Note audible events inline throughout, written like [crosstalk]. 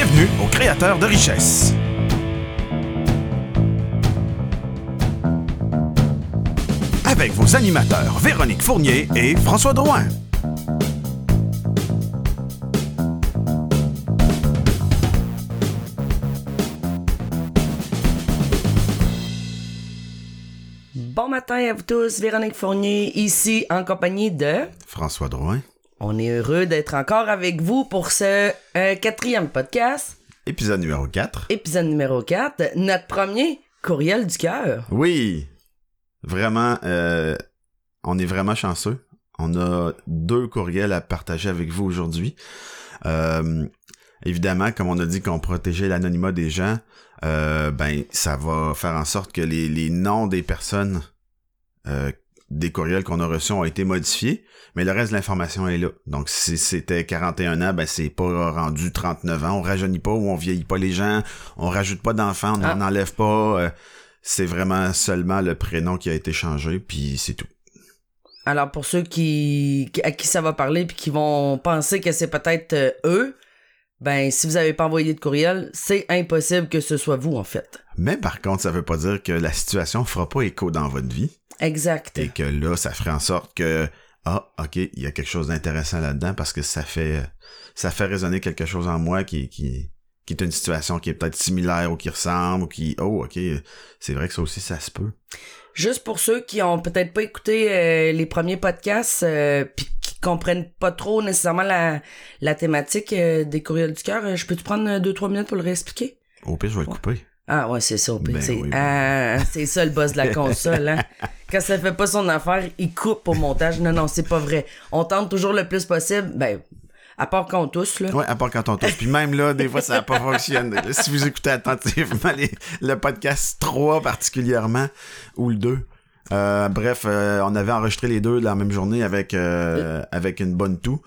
Bienvenue aux créateurs de richesse. Avec vos animateurs Véronique Fournier et François Drouin. Bon matin à vous tous, Véronique Fournier ici en compagnie de... François Drouin. On est heureux d'être encore avec vous pour ce euh, quatrième podcast, Épisode numéro 4. épisode numéro 4, notre premier courriel du cœur. Oui, vraiment, euh, on est vraiment chanceux. On a deux courriels à partager avec vous aujourd'hui. Euh, évidemment, comme on a dit qu'on protégeait l'anonymat des gens, euh, ben ça va faire en sorte que les, les noms des personnes euh, des courriels qu'on a reçus ont été modifiés, mais le reste de l'information est là. Donc si c'était 41 ans, ben c'est pas rendu 39 ans. On rajeunit pas ou on vieillit pas les gens, on rajoute pas d'enfants, on Ah. n'en enlève pas. euh, c'est vraiment seulement le prénom qui a été changé, puis c'est tout. Alors pour ceux qui, à qui ça va parler puis qui vont penser que c'est peut-être euh, eux, ben si vous avez pas envoyé de courriel, c'est impossible que ce soit vous en fait. Mais par contre, ça veut pas dire que la situation fera pas écho dans votre vie Exact. et que là, ça ferait en sorte que ah, ok, il y a quelque chose d'intéressant là-dedans parce que ça fait ça fait résonner quelque chose en moi qui qui qui est une situation qui est peut-être similaire ou qui ressemble ou qui oh ok, c'est vrai que ça aussi ça se peut. Juste pour ceux qui ont peut-être pas écouté euh, les premiers podcasts euh, puis qui comprennent pas trop nécessairement la, la thématique euh, des courriels du cœur, euh, je peux te prendre deux trois minutes pour le réexpliquer? Au pire, je vais le couper. Ah ouais, c'est ça au pire, Ben c'est oui, ben ah, c'est ça le boss de la [laughs] console hein. Quand ça fait pas son affaire, il coupe au montage. Non non, c'est pas vrai. On tente toujours le plus possible. Ben à part qu'on tous là. Ouais, à part quand on touche. Puis même là, des fois, ça n'a pas fonctionné. [laughs] Si vous écoutez attentivement les- le podcast 3 particulièrement, ou le 2, euh, bref, euh, on avait enregistré les deux la même journée avec euh, avec une bonne toux.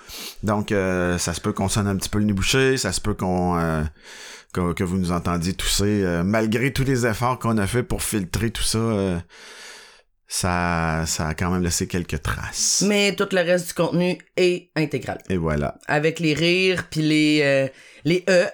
Donc, ça se peut qu'on sonne un petit peu le nez bouché, ça se peut qu'on... que, que vous nous entendiez tousser. euh, malgré tous les efforts qu'on a fait pour filtrer tout ça, euh, ça, ça a quand même laissé quelques traces. Mais tout le reste du contenu est intégral. Et voilà. Avec les rires puis les euh, les e,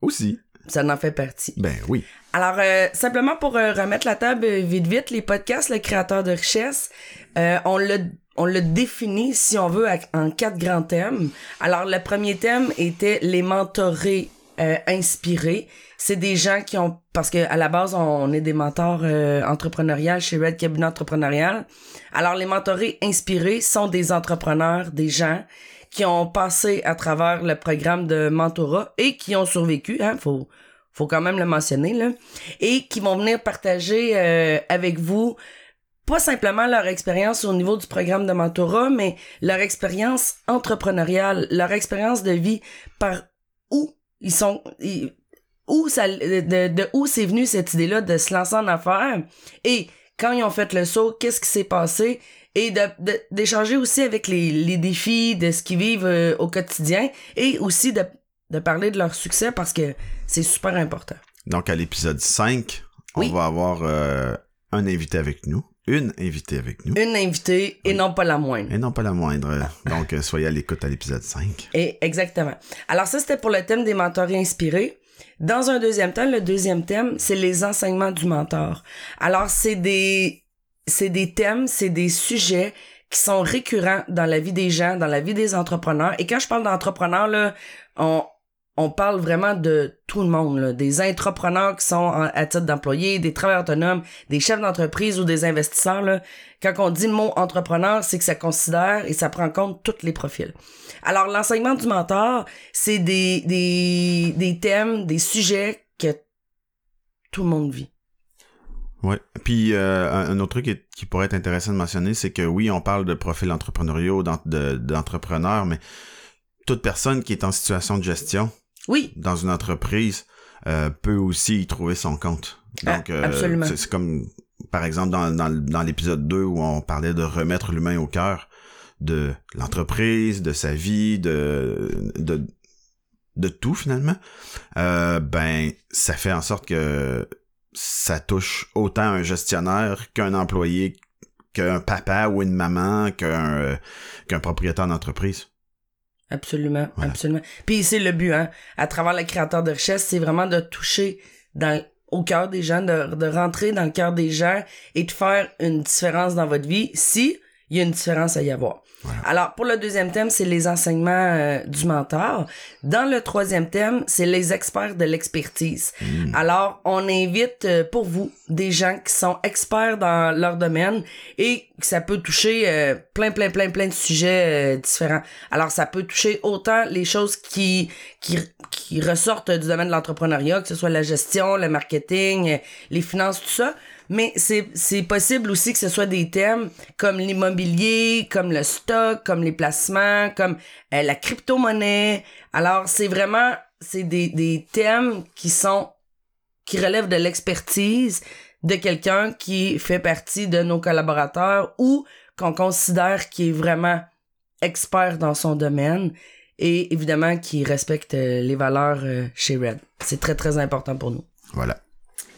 Aussi. ça en fait partie. Ben oui. Alors, euh, simplement pour euh, remettre la table euh, vite vite, les podcasts, le créateur de richesse, on l'a on l'a défini, si on veut, à- en quatre grands thèmes. Alors, le premier thème était les mentorés euh, inspirés. C'est des gens qui ont, parce que à la base, on est des mentors euh, entrepreneuriales chez Red Cabinet Entrepreneurial. Alors, les mentorés inspirés sont des entrepreneurs, des gens qui ont passé à travers le programme de mentorat et qui ont survécu, hein, faut, faut quand même le mentionner, là, et qui vont venir partager euh, avec vous pas simplement leur expérience au niveau du programme de mentorat, mais leur expérience entrepreneuriale, leur expérience de vie par où ils sont, ils- où ça, de, de où c'est venu cette idée-là de se lancer en affaires? Et quand ils ont fait le saut, qu'est-ce qui s'est passé? Et de, de- d'échanger aussi avec les, les défis de ce qu'ils vivent euh, au quotidien et aussi de, de parler de leur succès parce que c'est super important. Donc, à l'épisode 5, on va avoir euh, un invité avec nous. Une invitée avec nous. Une invitée et non pas la moindre. Et non pas la moindre. Donc, euh, soyez à l'écoute à l'épisode 5. Et exactement. Alors ça, c'était pour le thème des mentors inspirés. Dans un deuxième temps, le deuxième thème, c'est les enseignements du mentor. Alors, c'est des, c'est des thèmes, c'est des sujets qui sont récurrents dans la vie des gens, dans la vie des entrepreneurs. Et quand je parle d'entrepreneurs, là, on, on parle vraiment de tout le monde, des entrepreneurs qui sont à titre d'employés, des travailleurs autonomes, des chefs d'entreprise ou des investisseurs. Quand on dit le mot entrepreneur, c'est que ça considère et ça prend en compte tous les profils. Alors, l'enseignement du mentor, c'est des, des, thèmes, des sujets que tout le monde vit. Ouais. Puis, euh, un, autre truc qui, pourrait être intéressant de mentionner, c'est que oui, on parle de profils entrepreneuriaux, d'en- de- d'entrepreneurs, mais toute personne qui est en situation de gestion Oui, dans une entreprise euh, peut aussi y trouver son compte. Donc, Ah, euh, absolument. c'est comme, par exemple, dans, dans, dans l'épisode 2 où on parlait de remettre l'humain au cœur de l'entreprise, de sa vie, de, de, de tout finalement, euh, ben, ça fait en sorte que ça touche autant un gestionnaire qu'un employé, qu'un papa ou une maman, qu'un euh, qu'un propriétaire d'entreprise. Absolument, absolument. Puis c'est le but, hein. À travers le créateur de richesse, c'est vraiment de toucher dans au cœur des gens, de, de rentrer dans le cœur des gens et de faire une différence dans votre vie si il y a une différence à y avoir. Voilà. Alors, pour le deuxième thème, c'est les enseignements euh, du mentor. Dans le troisième thème, c'est les experts de l'expertise. Mm. Alors, on invite euh, pour vous des gens qui sont experts dans leur domaine et que ça peut toucher euh, plein, plein, plein, plein de sujets différents. Alors, ça peut toucher autant les choses qui, qui, qui ressortent du domaine de l'entrepreneuriat, que ce soit la gestion, le marketing, les finances, tout ça. Mais c'est, possible aussi que ce soit des thèmes comme l'immobilier, comme le stock, comme les placements, comme euh, la crypto-monnaie. Alors, c'est vraiment, c'est des, des thèmes qui sont, qui relèvent de l'expertise de quelqu'un qui fait partie de nos collaborateurs ou qu'on considère qui est vraiment expert dans son domaine et évidemment qui respecte euh, les valeurs euh, chez Red. C'est très, très important pour nous. Voilà.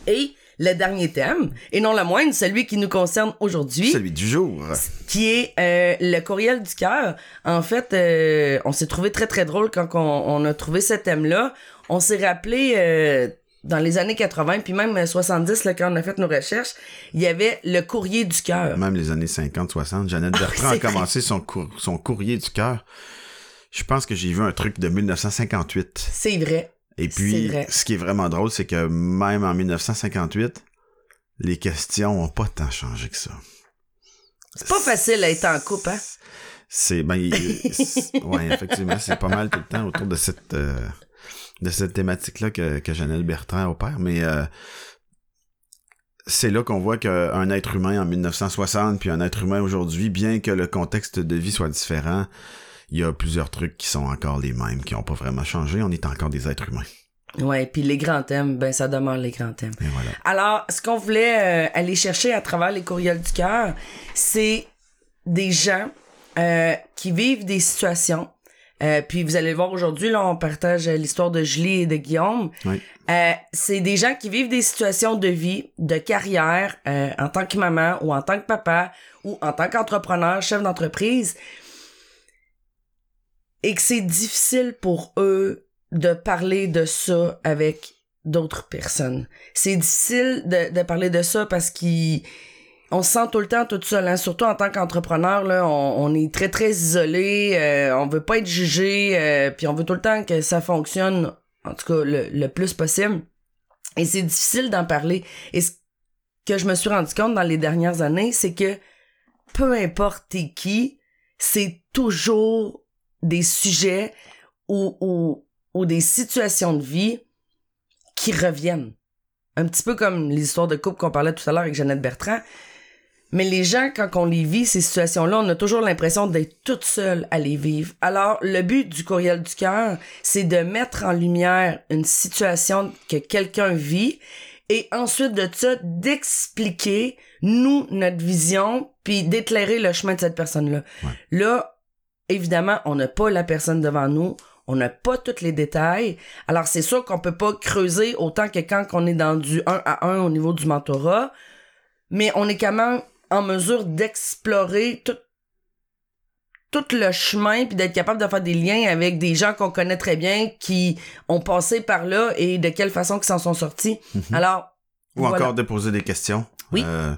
Et le dernier thème, et non le moindre, celui qui nous concerne aujourd'hui, Celui du jour. qui est euh, le courriel du cœur. En fait, euh, on s'est trouvé très très drôle quand on, on a trouvé ce thème-là. On s'est rappelé euh, dans les années 80, puis même 70, là, quand on a fait nos recherches, il y avait le courrier du cœur. Même les années 50-60, Jeannette [laughs] Bertrand a commencé son, cour- son courrier du cœur. Je pense que j'ai vu un truc de 1958. C'est vrai. Et puis, ce qui est vraiment drôle, c'est que même en 1958, les questions ont pas tant changé que ça. C'est pas facile à être en couple, hein? C'est, ben, [laughs] ouais, effectivement, c'est pas mal tout le temps autour de cette, euh, de cette thématique-là que, que Janelle Bertrand opère, mais euh, c'est là qu'on voit qu'un être humain en 1960 puis un être humain aujourd'hui, bien que le contexte de vie soit différent, il y a plusieurs trucs qui sont encore les mêmes, qui ont pas vraiment changé. On est encore des êtres humains. Ouais, puis les grands thèmes, ben ça demeure les grands thèmes. Et voilà. Alors, ce qu'on voulait euh, aller chercher à travers les courriels du cœur, c'est des gens euh, qui vivent des situations. Euh, puis vous allez le voir aujourd'hui, là, on partage l'histoire de Julie et de Guillaume. Oui. C'est des gens qui vivent des situations de vie, de carrière, en tant que maman ou en tant que papa ou en tant qu'entrepreneur, chef d'entreprise, et que c'est difficile pour eux de parler de ça avec d'autres personnes. C'est difficile de, de parler de ça parce qu'ils on se sent tout le temps tout seul, hein? surtout en tant qu'entrepreneur, là, on, on est très très isolé, euh, on veut pas être jugé, euh, puis on veut tout le temps que ça fonctionne, en tout cas le, le plus possible. Et c'est difficile d'en parler. Et ce que je me suis rendu compte dans les dernières années, c'est que peu importe qui, c'est toujours des sujets ou, ou, ou des situations de vie qui reviennent. Un petit peu comme les histoires de couple qu'on parlait tout à l'heure avec Jeannette Bertrand. Mais les gens, quand on les vit, ces situations-là, on a toujours l'impression d'être toute seule à les vivre. Alors, le but du courriel du cœur, c'est de mettre en lumière une situation que quelqu'un vit et ensuite de ça, d'expliquer, nous, notre vision, puis d'éclairer le chemin de cette personne-là. Ouais. Là, évidemment, on n'a pas la personne devant nous, on n'a pas tous les détails. Alors, c'est sûr qu'on peut pas creuser autant que quand on est dans du 1 à 1 au niveau du mentorat, mais on est quand même en mesure d'explorer tout, tout le chemin puis d'être capable de faire des liens avec des gens qu'on connaît très bien qui ont passé par là et de quelle façon qu'ils s'en sont sortis. Alors, Ou voilà. encore de poser des questions. Oui. euh,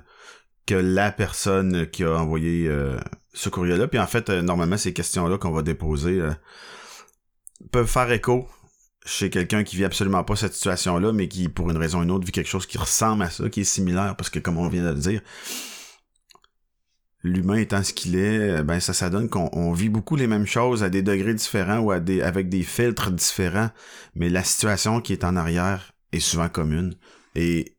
que la personne qui a envoyé euh, ce courrier-là. Puis en fait, euh, normalement, ces questions-là qu'on va déposer euh, peuvent faire écho chez quelqu'un qui vit absolument pas cette situation-là, mais qui, pour une raison ou une autre, vit quelque chose qui ressemble à ça, qui est similaire, parce que comme on vient de le dire, l'humain étant ce qu'il est, euh, ben ça, ça donne qu'on on vit beaucoup les mêmes choses à des degrés différents ou à des, avec des filtres différents, mais la situation qui est en arrière est souvent commune. Et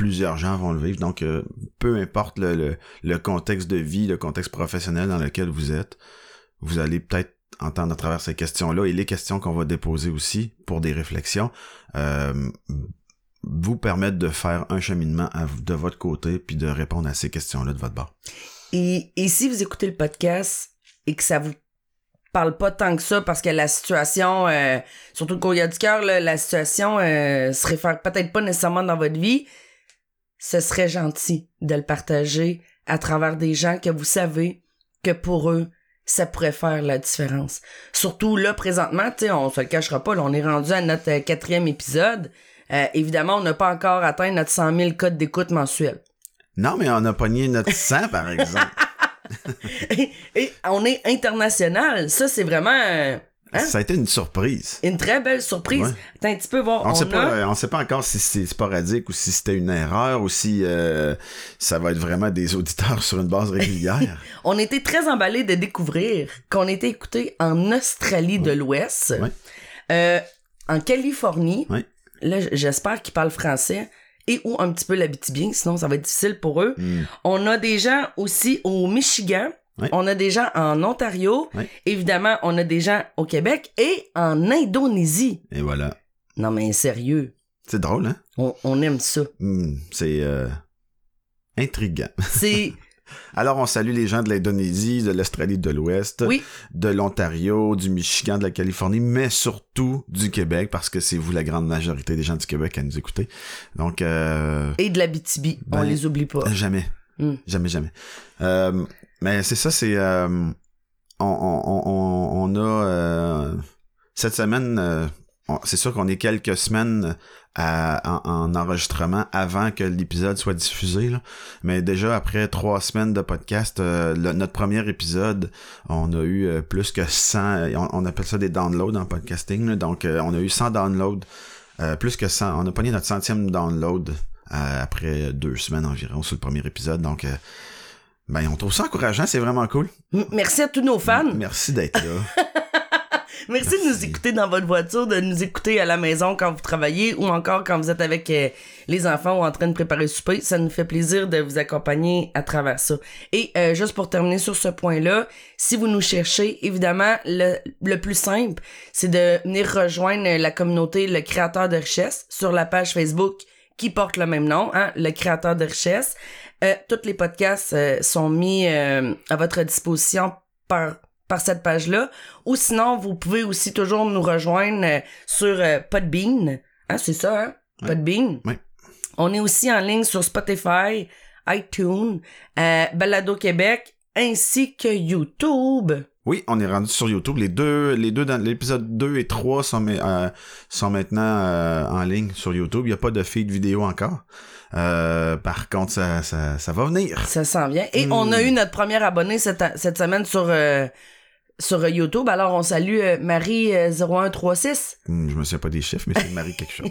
plusieurs gens vont le vivre. Donc, euh, peu importe le, contexte de vie, le contexte professionnel dans lequel vous êtes, vous allez peut-être entendre à travers ces questions-là et les questions qu'on va déposer aussi pour des réflexions, euh, vous permettre de faire un cheminement de votre côté puis de répondre à ces questions-là de votre bord. Et, si vous écoutez le podcast et que ça vous parle pas tant que ça parce que la situation, euh, surtout le courrier du cœur, la situation euh, se réfère peut-être pas nécessairement dans votre vie, ce serait gentil de le partager à travers des gens que vous savez que pour eux, ça pourrait faire la différence. Surtout là, présentement, tu sais, on se le cachera pas, là, on est rendu à notre euh, quatrième épisode. Euh, évidemment, on n'a pas encore atteint notre 100 000 codes d'écoute mensuels. Non, mais on a pogné notre 100, par exemple. [laughs] et, et on est international. Ça, c'est vraiment euh, Hein? Ça a été une surprise. une très belle surprise. Ouais. Attends un petit peu voir. On On, sait a... pas, on sait pas encore si c'est sporadique ou si c'était une erreur ou si euh, ça va être vraiment des auditeurs [laughs] sur une base régulière. [laughs] on était très emballés de découvrir qu'on était écouté en Australie de l'Ouest, Ouais. euh, en Californie. Là, j'espère qu'ils parlent français et ou un petit peu l'habitibien, sinon ça va être difficile pour eux. Hmm. On a des gens aussi au Michigan. On a des gens en Ontario. Évidemment, on a des gens au Québec et en Indonésie. Et voilà. Non, mais sérieux. C'est drôle, hein? On, on aime ça. Hmm, c'est euh, intriguant. [laughs] C'est. Alors, on salue les gens de l'Indonésie, de l'Australie de l'Ouest, Oui. de l'Ontario, du Michigan, de la Californie, mais surtout du Québec, parce que c'est vous la grande majorité des gens du Québec à nous écouter. Donc, euh, Et de l'Abitibi. on Ben, les oublie pas. jamais. Hmm. Jamais, jamais. Euh, mais c'est ça, c'est... euh, on, on, on, on- a... euh, cette semaine, euh, c'est sûr qu'on est quelques semaines à- en, en enregistrement avant que l'épisode soit diffusé. Là. Mais déjà, après trois semaines de podcast, euh, notre premier épisode, on a eu euh, plus que 100... On, on appelle ça des downloads en podcasting. là. donc, euh, on a eu 100 downloads. euh, plus que 100. On a pogné notre centième download euh, après deux semaines environ sur le premier épisode. Donc, euh, ben, on trouve ça encourageant, c'est vraiment cool. Merci à tous nos fans. Merci d'être là. [laughs] Merci, de nous écouter dans votre voiture, de nous écouter à la maison quand vous travaillez ou encore quand vous êtes avec euh, les enfants ou en train de préparer le souper. Ça nous fait plaisir de vous accompagner à travers ça. Et euh, juste pour terminer sur ce point-là, si vous nous cherchez, évidemment, le, le plus simple, c'est de venir rejoindre la communauté Le Créateur de Richesse sur la page Facebook qui porte le même nom, hein, Le Créateur de Richesse. Euh, tous les podcasts euh, sont mis euh, à votre disposition par par cette page-là. Ou sinon, vous pouvez aussi toujours nous rejoindre euh, sur Podbean. Hein, c'est ça, hein? Ouais. Podbean. Ouais. On est aussi en ligne sur Spotify, iTunes, Balado Québec, ainsi que YouTube. Oui, on est rendu sur YouTube. Les deux, les deux dans l'épisode 2 et 3 sont, ma- euh, sont maintenant euh, en ligne sur YouTube. Il n'y a pas de feed vidéo encore. Euh, par contre, ça, ça, ça va venir. Ça s'en vient. Et Hmm. on a eu notre premier abonné cette, cette semaine sur, euh, sur YouTube. Alors, on salue euh, Marie0136. Hmm, je me souviens pas des chiffres, mais c'est Marie quelque chose.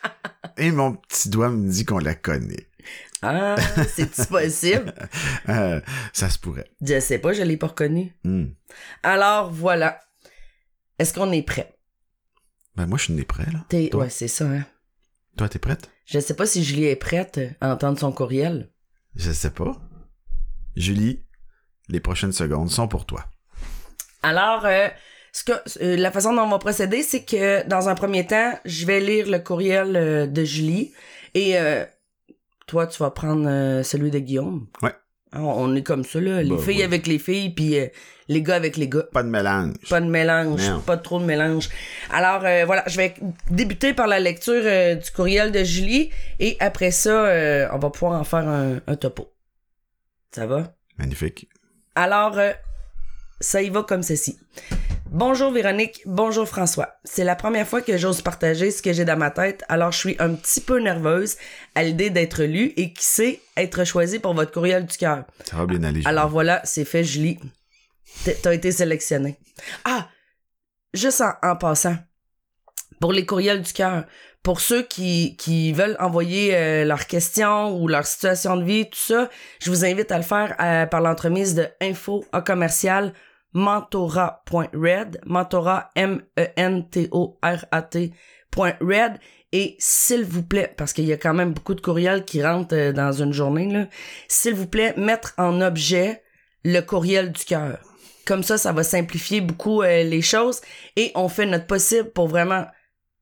[laughs] et mon petit doigt me dit qu'on la connaît. Ah, c'est [laughs] possible? Euh, ça se pourrait. Je sais pas, je l'ai pas reconnu. Hmm. Alors, voilà. Est-ce qu'on est prêt? Ben moi, je suis né prêt, là. T'es... Ouais, c'est ça, hein. Toi, t'es prête? Je sais pas si Julie est prête à entendre son courriel. Je sais pas. Julie, les prochaines secondes sont pour toi. Alors, euh, ce que, euh, la façon dont on va procéder, c'est que dans un premier temps, je vais lire le courriel euh, de Julie et euh, toi, tu vas prendre celui de Guillaume. Ouais. On, on est comme ça, là. Les Bah, filles avec les filles, puis euh, les gars avec les gars. Pas de mélange. Pas de mélange, pas trop de mélange. Alors euh, voilà, je vais débuter par la lecture euh, du courriel de Julie et après ça, on va pouvoir en faire un, un topo. Ça va? Magnifique. Alors, ça y va comme ceci. Bonjour Véronique, bonjour François. C'est la première fois que j'ose partager ce que j'ai dans ma tête, alors je suis un petit peu nerveuse à l'idée d'être lue et qui sait être choisie pour votre courriel du cœur. Ça va bien aller. Alors voilà, c'est fait, Julie. T'es- T'as été sélectionné. Ah, juste en, en passant, pour les courriels du cœur, pour ceux qui, qui veulent envoyer euh, leurs questions ou leur situation de vie, tout ça, je vous invite à le faire euh, par l'entremise de info à commercial mentora.red, mentora M-E-N-T-O-R-A-T point red. Et s'il vous plaît, parce qu'il y a quand même beaucoup de courriels qui rentrent euh, dans une journée, s'il vous plaît, mettre en objet le courriel du cœur. Comme ça, ça va simplifier beaucoup euh, les choses et on fait notre possible pour vraiment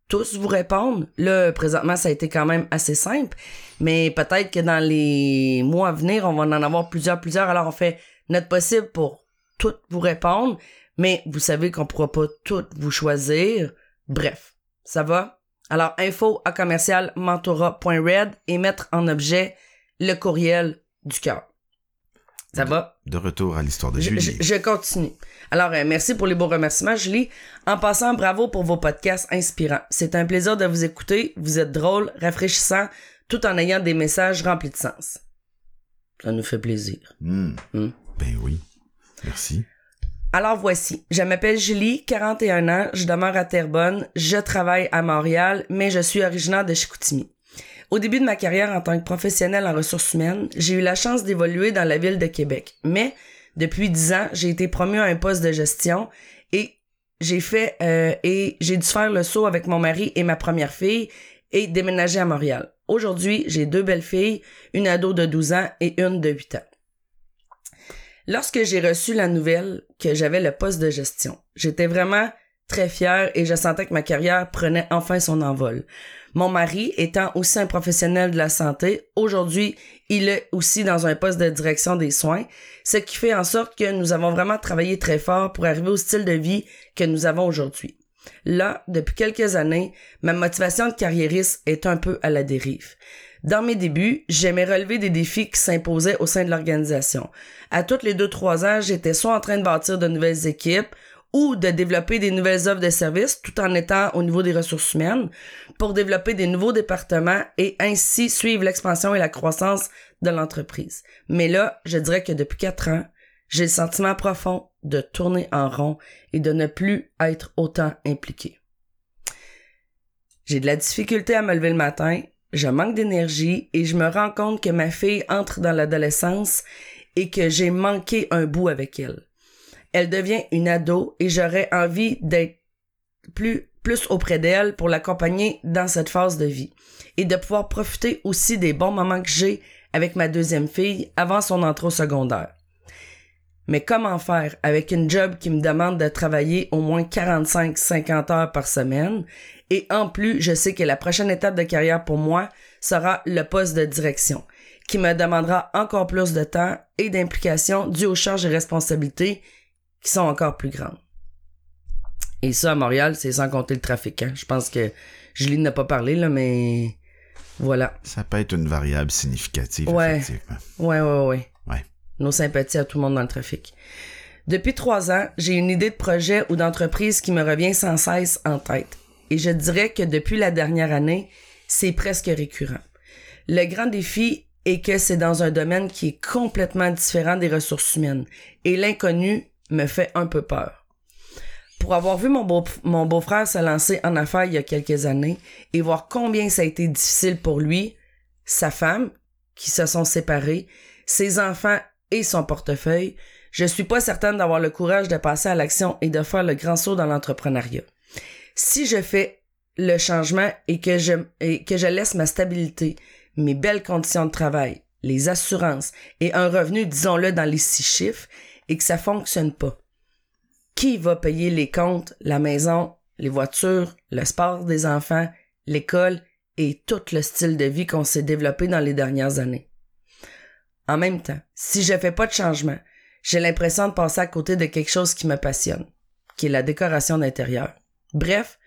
tous vous répondre. Là, présentement, ça a été quand même assez simple, mais peut-être que dans les mois à venir, on va en avoir plusieurs, plusieurs. Alors, on fait notre possible pour toutes vous répondre, mais vous savez qu'on pourra pas toutes vous choisir. Bref, ça va? Alors, info à commercial mentora.red et mettre en objet le courriel du cœur. Ça va? De retour à l'histoire de Julie. je- je continue. Alors, euh, merci pour les beaux remerciements, Julie. En passant, bravo pour vos podcasts inspirants. C'est un plaisir de vous écouter. Vous êtes drôle, rafraîchissant, tout en ayant des messages remplis de sens. Ça nous fait plaisir. Hmm. Hmm. Ben oui. Merci. Alors voici, je m'appelle Julie, 41 ans, je demeure à Terrebonne, je travaille à Montréal, mais je suis originaire de Chicoutimi. Au début de ma carrière en tant que professionnelle en ressources humaines, j'ai eu la chance d'évoluer dans la ville de Québec. Mais depuis 10 ans, j'ai été promue à un poste de gestion et j'ai fait euh, et j'ai dû faire le saut avec mon mari et ma première fille et déménager à Montréal. Aujourd'hui, j'ai deux belles filles, une ado de 12 ans et une de 8 ans. Lorsque j'ai reçu la nouvelle que j'avais le poste de gestion, j'étais vraiment très fière et je sentais que ma carrière prenait enfin son envol. Mon mari, étant aussi un professionnel de la santé, aujourd'hui, il est aussi dans un poste de direction des soins, ce qui fait en sorte que nous avons vraiment travaillé très fort pour arriver au style de vie que nous avons aujourd'hui. Là, depuis quelques années, ma motivation de carriériste est un peu à la dérive. Dans mes débuts, j'aimais relever des défis qui s'imposaient au sein de l'organisation. À toutes les deux, trois ans, j'étais soit en train de bâtir de nouvelles équipes ou de développer des nouvelles offres de services tout en étant au niveau des ressources humaines pour développer des nouveaux départements et ainsi suivre l'expansion et la croissance de l'entreprise. Mais là, je dirais que depuis quatre ans, j'ai le sentiment profond de tourner en rond et de ne plus être autant impliqué. J'ai de la difficulté à me lever le matin, je manque d'énergie et je me rends compte que ma fille entre dans l'adolescence et que j'ai manqué un bout avec elle. Elle devient une ado et j'aurais envie d'être plus, plus auprès d'elle pour l'accompagner dans cette phase de vie et de pouvoir profiter aussi des bons moments que j'ai avec ma deuxième fille avant son entrée au secondaire. Mais comment faire avec une job qui me demande de travailler au moins 45-50 heures par semaine et en plus, je sais que la prochaine étape de carrière pour moi sera le poste de direction, qui me demandera encore plus de temps et d'implication dû aux charges et responsabilités qui sont encore plus grandes. Et ça, à Montréal, c'est sans compter le trafic. Hein. Je pense que Julie n'a pas parlé, là, mais voilà. Ça peut être une variable significative, Ouais. effectivement. Ouais, ouais, ouais. Ouais. Nos sympathies à tout le monde dans le trafic. Depuis trois ans, j'ai une idée de projet ou d'entreprise qui me revient sans cesse en tête. Et je dirais que depuis la dernière année, c'est presque récurrent. Le grand défi est que c'est dans un domaine qui est complètement différent des ressources humaines. Et l'inconnu me fait un peu peur. Pour avoir vu mon, beau, mon beau-frère se lancer en affaires il y a quelques années et voir combien ça a été difficile pour lui, sa femme, qui se sont séparés, ses enfants et son portefeuille, je suis pas certaine d'avoir le courage de passer à l'action et de faire le grand saut dans l'entrepreneuriat. Si je fais le changement et que je, que je laisse ma stabilité, mes belles conditions de travail, les assurances et un revenu, disons-le, dans les six chiffres, et que ça fonctionne pas, qui va payer les comptes, la maison, les voitures, le sport des enfants, l'école et tout le style de vie qu'on s'est développé dans les dernières années? En même temps, si je fais pas de changement, j'ai l'impression de passer à côté de quelque chose qui me passionne, qui est la décoration d'intérieur. Bref,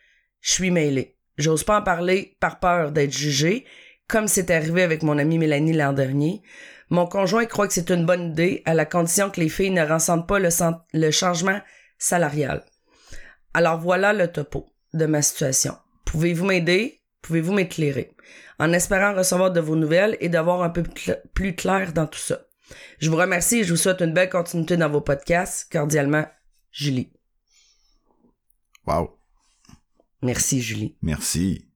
je suis mêlée. J'ose pas en parler par peur d'être jugée, comme c'est arrivé avec mon amie Mélanie l'an dernier. Mon conjoint croit que c'est une bonne idée à la condition que les filles ne ressentent pas le, le changement salarial. Alors voilà le topo de ma situation. Pouvez-vous m'aider? Pouvez-vous m'éclairer? En espérant recevoir de vos nouvelles et d'avoir un peu plus clair dans tout ça. Je vous remercie et je vous souhaite une belle continuité dans vos podcasts. Cordialement, Julie. Wow. Merci, Julie. Merci.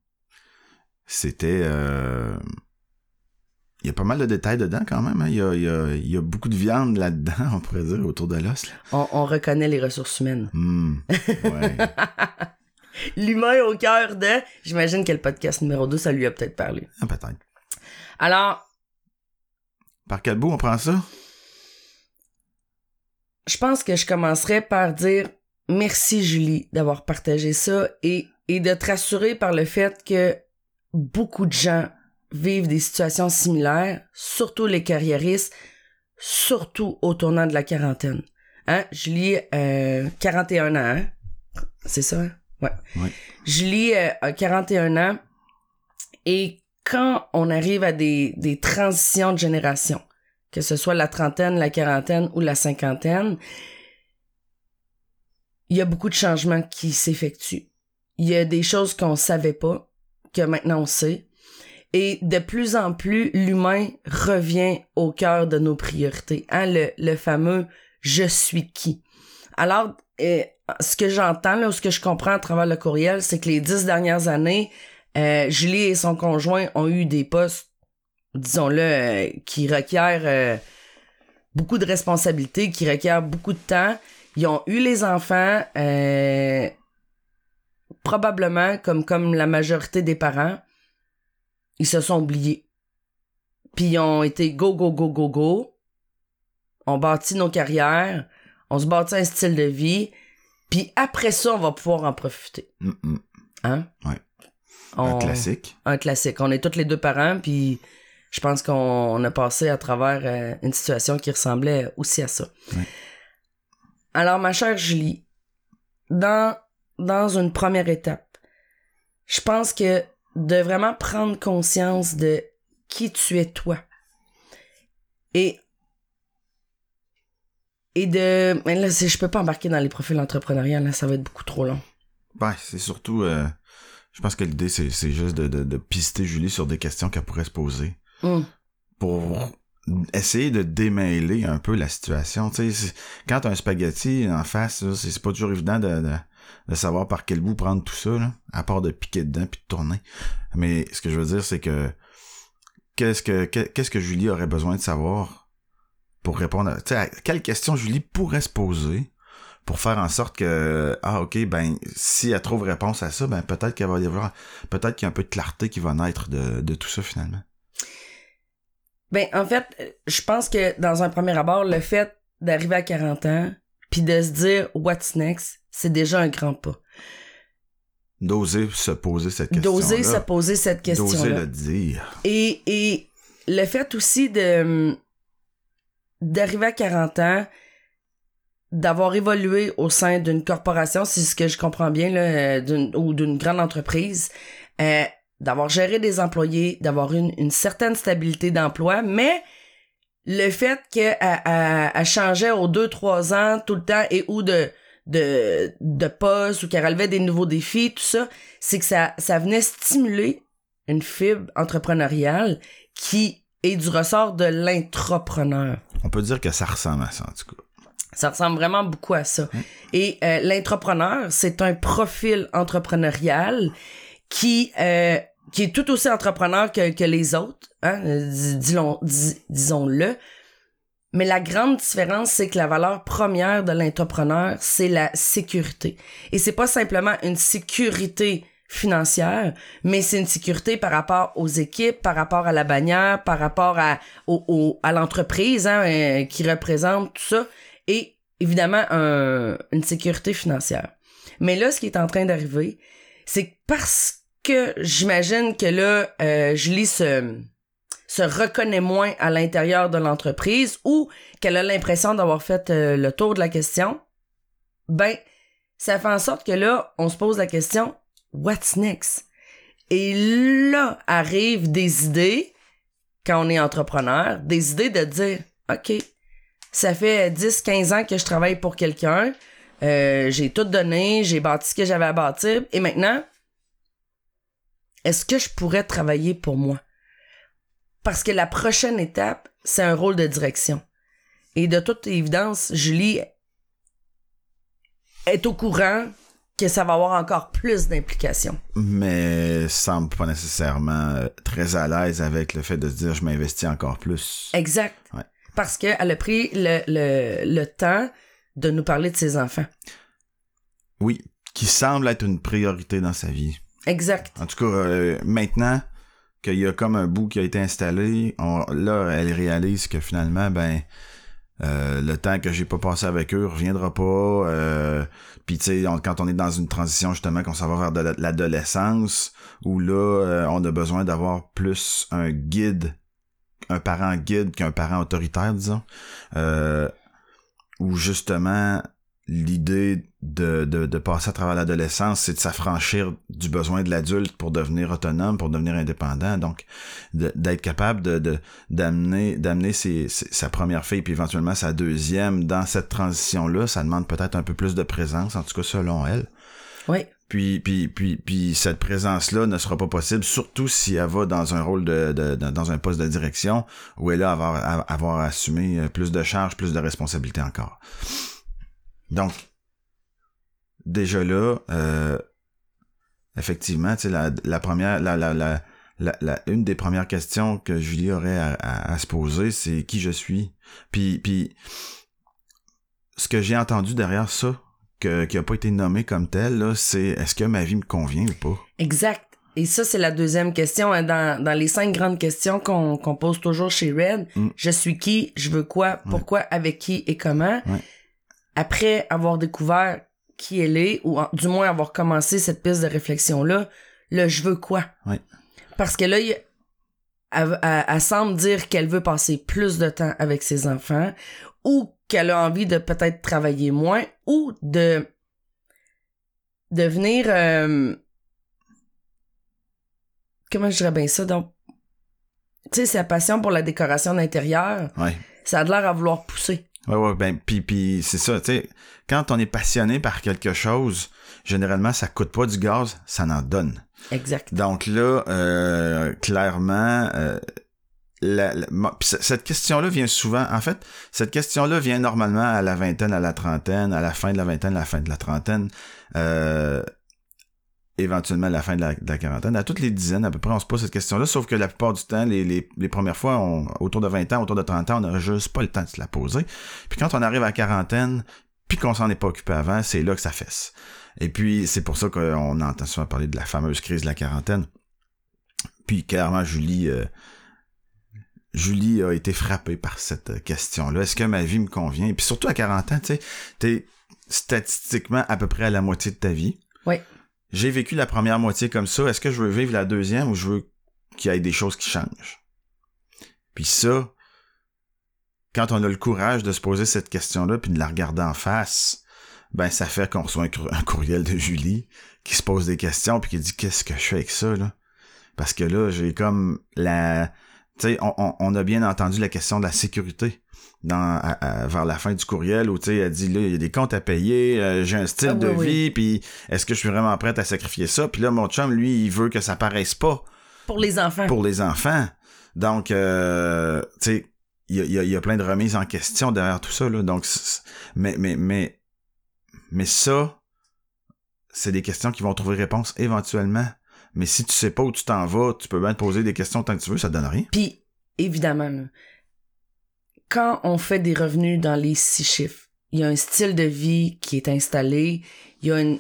C'était... euh, Il y a pas mal de détails dedans quand même. hein. Il, y a, il y a- il y a beaucoup de viande là-dedans, [laughs] on pourrait dire, autour de l'os. On, on reconnaît les ressources humaines. Hmm. Ouais. [laughs] L'humain au cœur de... J'imagine que le podcast numéro 2, ça lui a peut-être parlé. Ah, Peut-être. Alors, Par quel bout on prend ça? je pense que je commencerai par dire merci Julie d'avoir partagé ça et, et de te rassurer par le fait que beaucoup de gens vivent des situations similaires, surtout les carriéristes, surtout au tournant de la quarantaine. Hein? Julie, euh, 41 ans, hein? C'est ça, hein? Ouais. Ouais. Julie euh, a 41 ans et quand on arrive à des, des transitions de génération, que ce soit la trentaine, la quarantaine ou la cinquantaine, il y a beaucoup de changements qui s'effectuent. Il y a des choses qu'on savait pas, que maintenant on sait. Et de plus en plus, l'humain revient au cœur de nos priorités. Hein, le, le fameux je suis qui. Alors, euh, ce que j'entends là, ou ce que je comprends à travers le courriel, c'est que les dix dernières années, euh, Julie et son conjoint ont eu des postes, disons-le, euh, qui requièrent beaucoup de responsabilités, qui requièrent beaucoup de temps. Ils ont eu les enfants, probablement comme comme la majorité des parents, ils se sont oubliés. Puis ils ont été go go go go go. On bâtit nos carrières, on se bâtit un style de vie, puis après ça, on va pouvoir en profiter. Hein? Ouais. Un classique. Un classique. On est tous les deux parents, puis je pense qu'on a passé à travers euh, une situation qui ressemblait aussi à ça. Alors, ma chère Julie, dans, dans une première étape, je pense que de vraiment prendre conscience de qui tu es toi. Et et de mais là je peux pas embarquer dans les profils entrepreneuriaux là ça va être beaucoup trop long ben c'est surtout euh, je pense que l'idée c'est juste de, de, de, pister Julie sur des questions qu'elle pourrait se poser hmm. pour essayer de démêler un peu la situation tu sais quand t'as un spaghetti en face c'est pas toujours évident de, de, savoir par quel bout prendre tout ça à part de piquer dedans puis de tourner mais ce que je veux dire c'est que qu'est-ce que qu'est-ce que Julie aurait besoin de savoir pour répondre à, à quelle question Julie pourrait se poser pour faire en sorte que ah ok ben si elle trouve réponse à ça ben peut-être qu'il va y avoir peut-être qu'il y a un peu de clarté qui va naître de, de tout ça finalement. Ben en fait, je pense que dans un premier abord le fait d'arriver à 40 ans puis de se dire what's next, c'est déjà un grand pas. D'oser se poser cette question. D'oser se poser cette question. D'oser le dire. Et et le fait aussi de d'arriver à 40 ans, d'avoir évolué au sein d'une corporation, c'est ce que je comprends bien, là, euh, ou d'une grande entreprise, euh, d'avoir géré des employés, d'avoir une, une certaine stabilité d'emploi, mais le fait qu'elle elle, changeait aux deux trois ans tout le temps et ou de de, de poste ou qu'elle relevait des nouveaux défis, tout ça, c'est que ça, ça venait stimuler une fibre entrepreneuriale qui et du ressort de l'intrapreneur. On peut dire que ça ressemble à ça, en tout cas. Ça ressemble vraiment beaucoup à ça. Et euh, l'intrapreneur, c'est un profil entrepreneurial qui euh, qui est tout aussi entrepreneur que, que les autres, hein, disons, disons-le. Mais la grande différence, c'est que la valeur première de l'entrepreneur, c'est la sécurité. Et c'est pas simplement une sécurité financière, mais c'est une sécurité par rapport aux équipes, par rapport à la bannière, par rapport à, au, à l'entreprise hein, euh, qui représente tout ça, et évidemment une sécurité financière. Mais là, ce qui est en train d'arriver, c'est parce que j'imagine que là, euh, Julie se, se reconnaît moins à l'intérieur de l'entreprise ou qu'elle a l'impression d'avoir fait euh, le tour de la question, ben, ça fait en sorte que là, on se pose la question, what's next? Et là arrivent des idées, quand on est entrepreneur, des idées de dire, OK, ça fait 10, 15 ans que je travaille pour quelqu'un, euh, j'ai tout donné, j'ai bâti ce que j'avais à bâtir, et maintenant, est-ce que je pourrais travailler pour moi? Parce que la prochaine étape, c'est un rôle de direction. Et de toute évidence, Julie est au courant que ça va avoir encore plus d'implications. Mais semble pas nécessairement euh, très à l'aise avec le fait de se dire je m'investis encore plus. Exact. Parce qu'elle a pris le, le, le temps de nous parler de ses enfants. Oui, qui semble être une priorité dans sa vie. Exact. En tout cas, euh, maintenant qu'il y a comme un bout qui a été installé, là, elle réalise que finalement, ben, euh, le temps que j'ai pas passé avec eux reviendra pas. Euh, Puis tu sais, quand on est dans une transition justement, qu'on s'en va vers l'adolescence, où là, euh, on a besoin d'avoir plus un guide, un parent guide qu'un parent autoritaire, disons. Euh, où justement l'idée de, de, de passer à travers l'adolescence, c'est de s'affranchir du besoin de l'adulte pour devenir autonome, pour devenir indépendant. Donc, d'être capable de d'amener d'amener sa première fille puis éventuellement sa deuxième dans cette transition-là, ça demande peut-être un peu plus de présence, en tout cas selon elle. Oui. Puis, puis, puis, puis cette présence-là ne sera pas possible, surtout si elle va dans un rôle de, de, dans un poste de direction où elle a avoir, avoir assumé plus de charges, plus de responsabilités encore. Donc, déjà là, euh, effectivement, tu sais, la, la première, la, la, la, la, une des premières questions que Julie aurait à, à, se poser, c'est qui je suis? Puis, puis, ce que j'ai entendu derrière ça, que, qui a pas été nommé comme tel, là, c'est est-ce que ma vie me convient ou pas? Exact. Et ça, c'est la deuxième question. Hein, dans, dans les cinq grandes questions qu'on qu'on pose toujours chez Red, mm. je suis qui, je veux quoi, pourquoi, avec qui? Et comment? Après avoir découvert qui elle est, ou du moins avoir commencé cette piste de réflexion-là, le je veux quoi? Parce que là, elle, semble dire qu'elle veut passer plus de temps avec ses enfants, ou qu'elle a envie de peut-être travailler moins, ou de devenir... Euh, comment je dirais bien ça? Donc, tu sais, sa passion pour la décoration d'intérieur, ça a l'air à vouloir pousser. Ouais, ouais, ben, puis, puis c'est ça, tu sais, quand on est passionné par quelque chose, généralement, ça coûte pas du gaz, ça en donne. Exact. Donc là, euh, clairement, euh, la, cette question-là vient souvent, en fait, cette question-là vient normalement à la vingtaine, à la trentaine, à la fin de la vingtaine, à la fin de la trentaine. Euh, éventuellement à la fin de la, quarantaine. À toutes les dizaines, à peu près, on se pose cette question-là, sauf que la plupart du temps, les, les, les premières fois, on, autour de 20 ans, autour de 30 ans, on n'a juste pas le temps de se la poser. Puis quand on arrive à la quarantaine, puis qu'on s'en est pas occupé avant, c'est là que ça fesse. Et puis, c'est pour ça qu'on entend souvent parler de la fameuse crise de la quarantaine. Puis, clairement, Julie... Euh, Julie a été frappée par cette question-là. Est-ce que ma vie me convient? Et puis surtout à 40 ans, tu sais, t'es statistiquement à peu près à la moitié de ta vie. Oui j'ai vécu la première moitié comme ça, est-ce que je veux vivre la deuxième ou je veux qu'il y ait des choses qui changent? Puis ça, quand on a le courage de se poser cette question-là puis de la regarder en face, ben ça fait qu'on reçoit un, courriel de Julie qui se pose des questions puis qui dit qu'est-ce que je fais avec ça là? Parce que là j'ai comme la tu sais on, on, a bien entendu la question de la sécurité dans vers la fin du courriel où tu sais elle dit là il y a des comptes à payer euh, j'ai un style ah de vie puis est-ce que je suis vraiment prête à sacrifier ça? Puis là mon chum lui il veut que ça paraisse pas pour les enfants. pour les enfants. Donc euh, tu sais il y a, y a, plein de remises en question derrière tout ça là. Donc mais mais mais mais ça c'est des questions qui vont trouver réponse éventuellement. Mais si tu sais pas où tu t'en vas tu peux bien te poser des questions tant que tu veux ça te donne rien. Puis évidemment quand on fait des revenus dans les six chiffres, il y a un style de vie qui est installé, il y a une,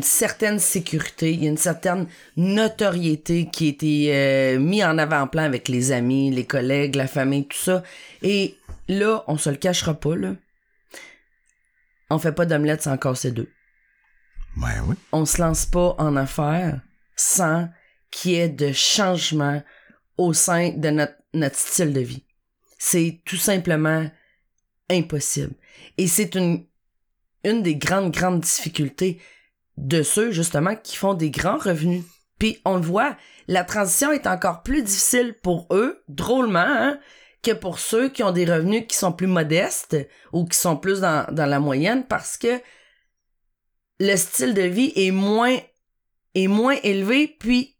certaine sécurité, il y a une certaine notoriété qui a été euh, mis en avant-plan avec les amis, les collègues, la famille, tout ça. Et là, on se le cachera pas, là. On fait pas d'omelette sans casser deux. Ouais, oui. On se lance pas en affaires sans qu'il y ait de changement au sein de notre, notre style de vie. C'est tout simplement impossible. Et c'est une, une des grandes, grandes difficultés de ceux, justement, qui font des grands revenus. Puis on le voit, la transition est encore plus difficile pour eux, drôlement, hein, que pour ceux qui ont des revenus qui sont plus modestes ou qui sont plus dans, dans la moyenne parce que le style de vie est moins, est moins élevé, puis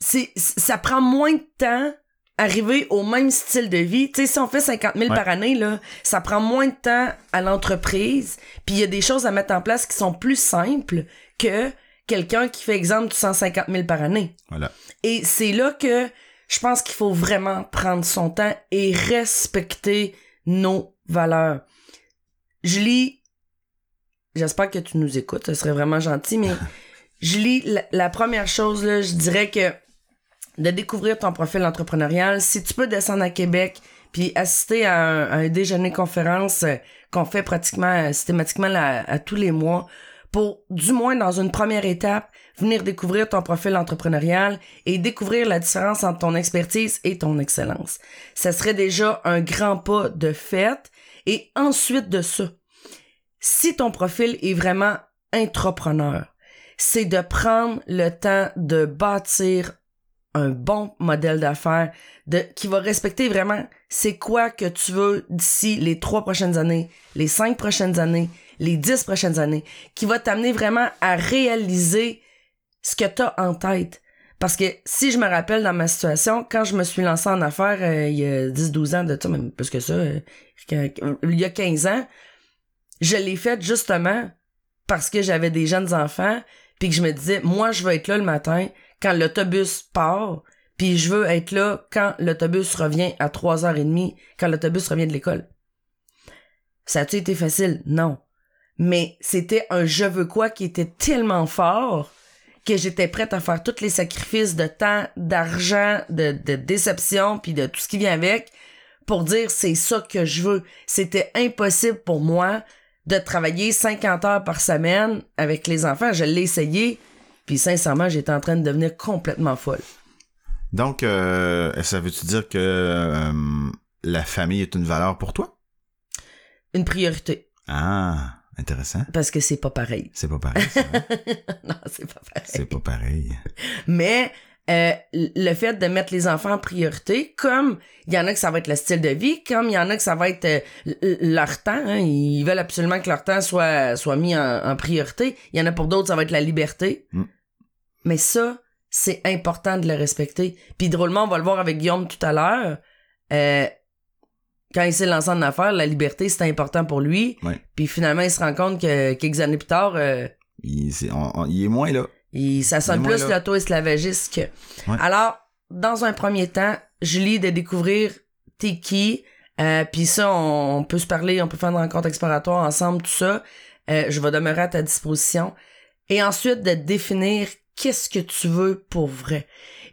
c'est, ça prend moins de temps arriver au même style de vie. Tu sais, si on fait 50 000 par année, là, ça prend moins de temps à l'entreprise. Puis il y a des choses à mettre en place qui sont plus simples que quelqu'un qui fait exemple de 150 000 par année. Voilà. Et c'est là que je pense qu'il faut vraiment prendre son temps et respecter nos valeurs. Julie, j'espère que tu nous écoutes, ce serait vraiment gentil, mais [laughs] Julie, la, la première chose, là, je dirais que de découvrir ton profil entrepreneurial. Si tu peux descendre à Québec puis assister à un, déjeuner conférence euh, qu'on fait pratiquement euh, systématiquement à tous les mois pour du moins dans une première étape venir découvrir ton profil entrepreneurial et découvrir la différence entre ton expertise et ton excellence. Ça serait déjà un grand pas de fait et ensuite de ça, si ton profil est vraiment entrepreneur, c'est de prendre le temps de bâtir un bon modèle d'affaires de qui va respecter vraiment c'est quoi que tu veux d'ici les trois prochaines années, les cinq prochaines années, les dix prochaines années, qui va t'amener vraiment à réaliser ce que tu as en tête. Parce que si je me rappelle dans ma situation, quand je me suis lancé en affaires euh, il y a 10-12 ans de ça, même plus que ça, euh, il y a 15 ans, je l'ai fait justement parce que j'avais des jeunes enfants, puis que je me disais, moi, je veux être là le matin quand l'autobus part, puis je veux être là quand l'autobus revient à 3h30, quand l'autobus revient de l'école. Ça a-tu été facile? Non. Mais c'était un je veux quoi qui était tellement fort que j'étais prête à faire tous les sacrifices de temps, d'argent, de, de déception, puis de tout ce qui vient avec, pour dire c'est ça que je veux. C'était impossible pour moi de travailler 50 heures par semaine avec les enfants. Je l'ai essayé, puis sincèrement, j'étais en train de devenir complètement folle. Donc, euh, ça veut-tu dire que euh, la famille est une valeur pour toi? Une priorité. Ah. Intéressant. Parce que c'est pas pareil. C'est pas pareil. [laughs] non, c'est pas pareil. C'est pas pareil. Mais euh, le fait de mettre les enfants en priorité, comme il y en a que ça va être le style de vie, comme il y en a que ça va être euh, leur temps, hein, ils veulent absolument que leur temps soit, soit mis en, priorité. Il y en a pour d'autres, ça va être la liberté. Mm. Mais ça, c'est important de le respecter. Puis drôlement, on va le voir avec Guillaume tout à l'heure. Euh, quand il s'est lancé en affaires, la liberté, c'était important pour lui. Puis finalement, il se rend compte que quelques années plus tard... Euh, il, est, moins là. Il, ça sonne plus l'auto-esclavagiste que... Alors, dans un premier temps, Julie, de découvrir t'es qui, euh, puis ça, on, peut se parler, on peut faire une rencontre exploratoire ensemble, tout ça. Euh, je vais demeurer à ta disposition. Et ensuite, de définir qu'est-ce que tu veux pour vrai.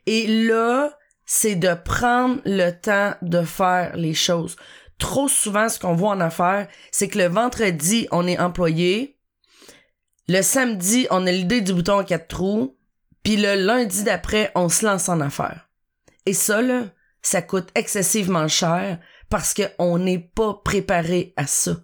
Et là, c'est de prendre le temps de faire les choses. Trop souvent, ce qu'on voit en affaires, c'est que le vendredi, on est employé. Le samedi, on a l'idée du bouton à quatre trous. Puis le lundi d'après, on se lance en affaires. Et ça, là, ça coûte excessivement cher parce qu'on n'est pas préparé à ça.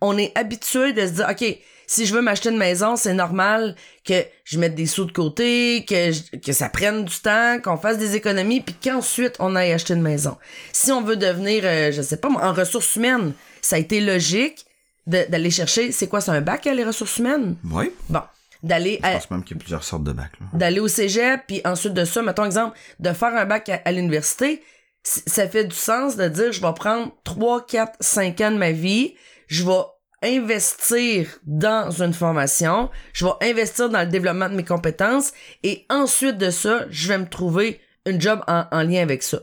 On est habitué de se dire, OK, si je veux m'acheter une maison, c'est normal que je mette des sous de côté, que, que ça prenne du temps, qu'on fasse des économies, puis qu'ensuite on aille acheter une maison. Si on veut devenir, euh, je sais pas, en ressources humaines, ça a été logique d'aller chercher, c'est quoi, c'est un bac à les ressources humaines? Oui. Bon. D'aller Je pense même qu'il y a plusieurs sortes de bacs. D'aller au cégep, puis ensuite de ça, mettons exemple, de faire un bac à, l'université, ça fait du sens de dire, je vais prendre 3, 4, 5 ans de ma vie, je vais investir dans une formation, je vais investir dans le développement de mes compétences et ensuite de ça, je vais me trouver un job en, lien avec ça.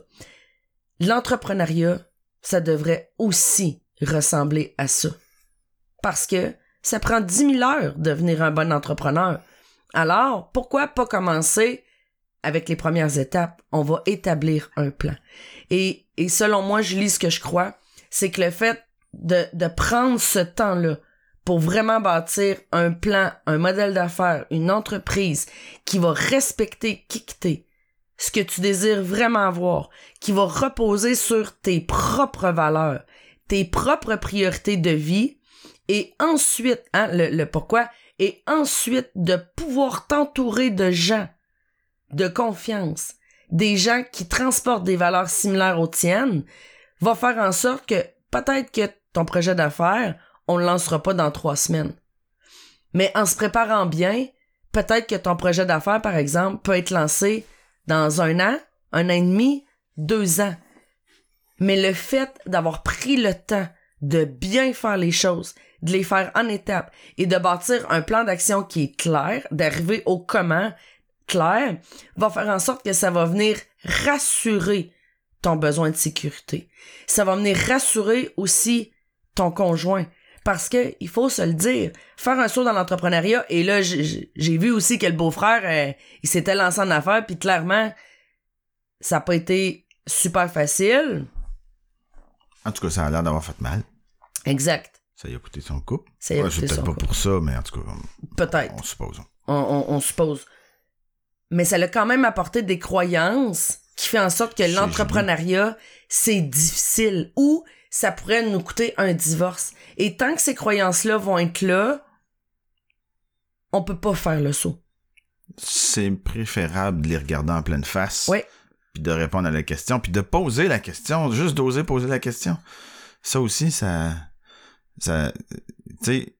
L'entrepreneuriat, ça devrait aussi ressembler à ça. Parce que ça prend 10 000 heures de devenir un bon entrepreneur. Alors, pourquoi pas commencer avec les premières étapes? On va établir un plan. Et, et selon moi, je lis ce que je crois, c'est que le fait de, de prendre ce temps-là pour vraiment bâtir un plan, un modèle d'affaires, une entreprise qui va respecter qui que ce que tu désires vraiment avoir, qui va reposer sur tes propres valeurs, tes propres priorités de vie, et ensuite, hein, le, le pourquoi, et ensuite de pouvoir t'entourer de gens de confiance, des gens qui transportent des valeurs similaires aux tiennes, va faire en sorte que peut-être que ton projet d'affaires, on le lancera pas dans trois semaines. Mais en se préparant bien, peut-être que ton projet d'affaires, par exemple, peut être lancé dans un an, un an et demi, deux ans. Mais le fait d'avoir pris le temps de bien faire les choses, de les faire en étapes et de bâtir un plan d'action qui est clair, d'arriver au comment clair, va faire en sorte que ça va venir rassurer ton besoin de sécurité. Ça va venir rassurer aussi ton conjoint. Parce que, il faut se le dire, faire un saut dans l'entrepreneuriat, et là, j'ai vu aussi que le beau-frère, euh, il s'était lancé en affaires, puis clairement, ça n'a pas été super facile. En tout cas, ça a l'air d'avoir fait mal. Exact. Ça y a coûté son couple. Ça y a c'est peut-être pas pour ça, mais en tout cas, peut-être. On suppose. On, on suppose. Mais ça l'a quand même apporté des croyances qui fait en sorte que l'entrepreneuriat, c'est difficile ou ça pourrait nous coûter un divorce. Et tant que ces croyances-là vont être là, on peut pas faire le saut. C'est préférable de les regarder en pleine face. Oui. Puis de répondre à la question, puis de poser la question, juste d'oser poser la question. Ça aussi, ça... ça tu sais,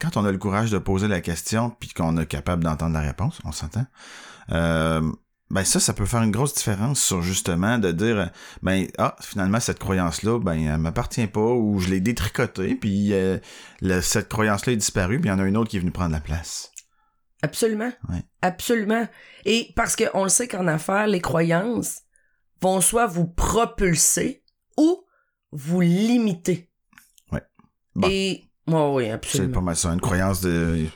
quand on a le courage de poser la question, puis qu'on est capable d'entendre la réponse, on s'entend, euh, ben ça, ça peut faire une grosse différence sur justement de dire, ben ah finalement cette croyance-là, ben elle m'appartient pas ou je l'ai détricotée, puis euh, le- cette croyance-là est disparue, puis il y en a une autre qui est venue prendre la place. Absolument. Ouais. Absolument. Et parce qu'on le sait qu'en affaires, les croyances vont soit vous propulser ou vous limiter. Bon. Et, oui, C'est absolument. pas mal ça, une croyance de.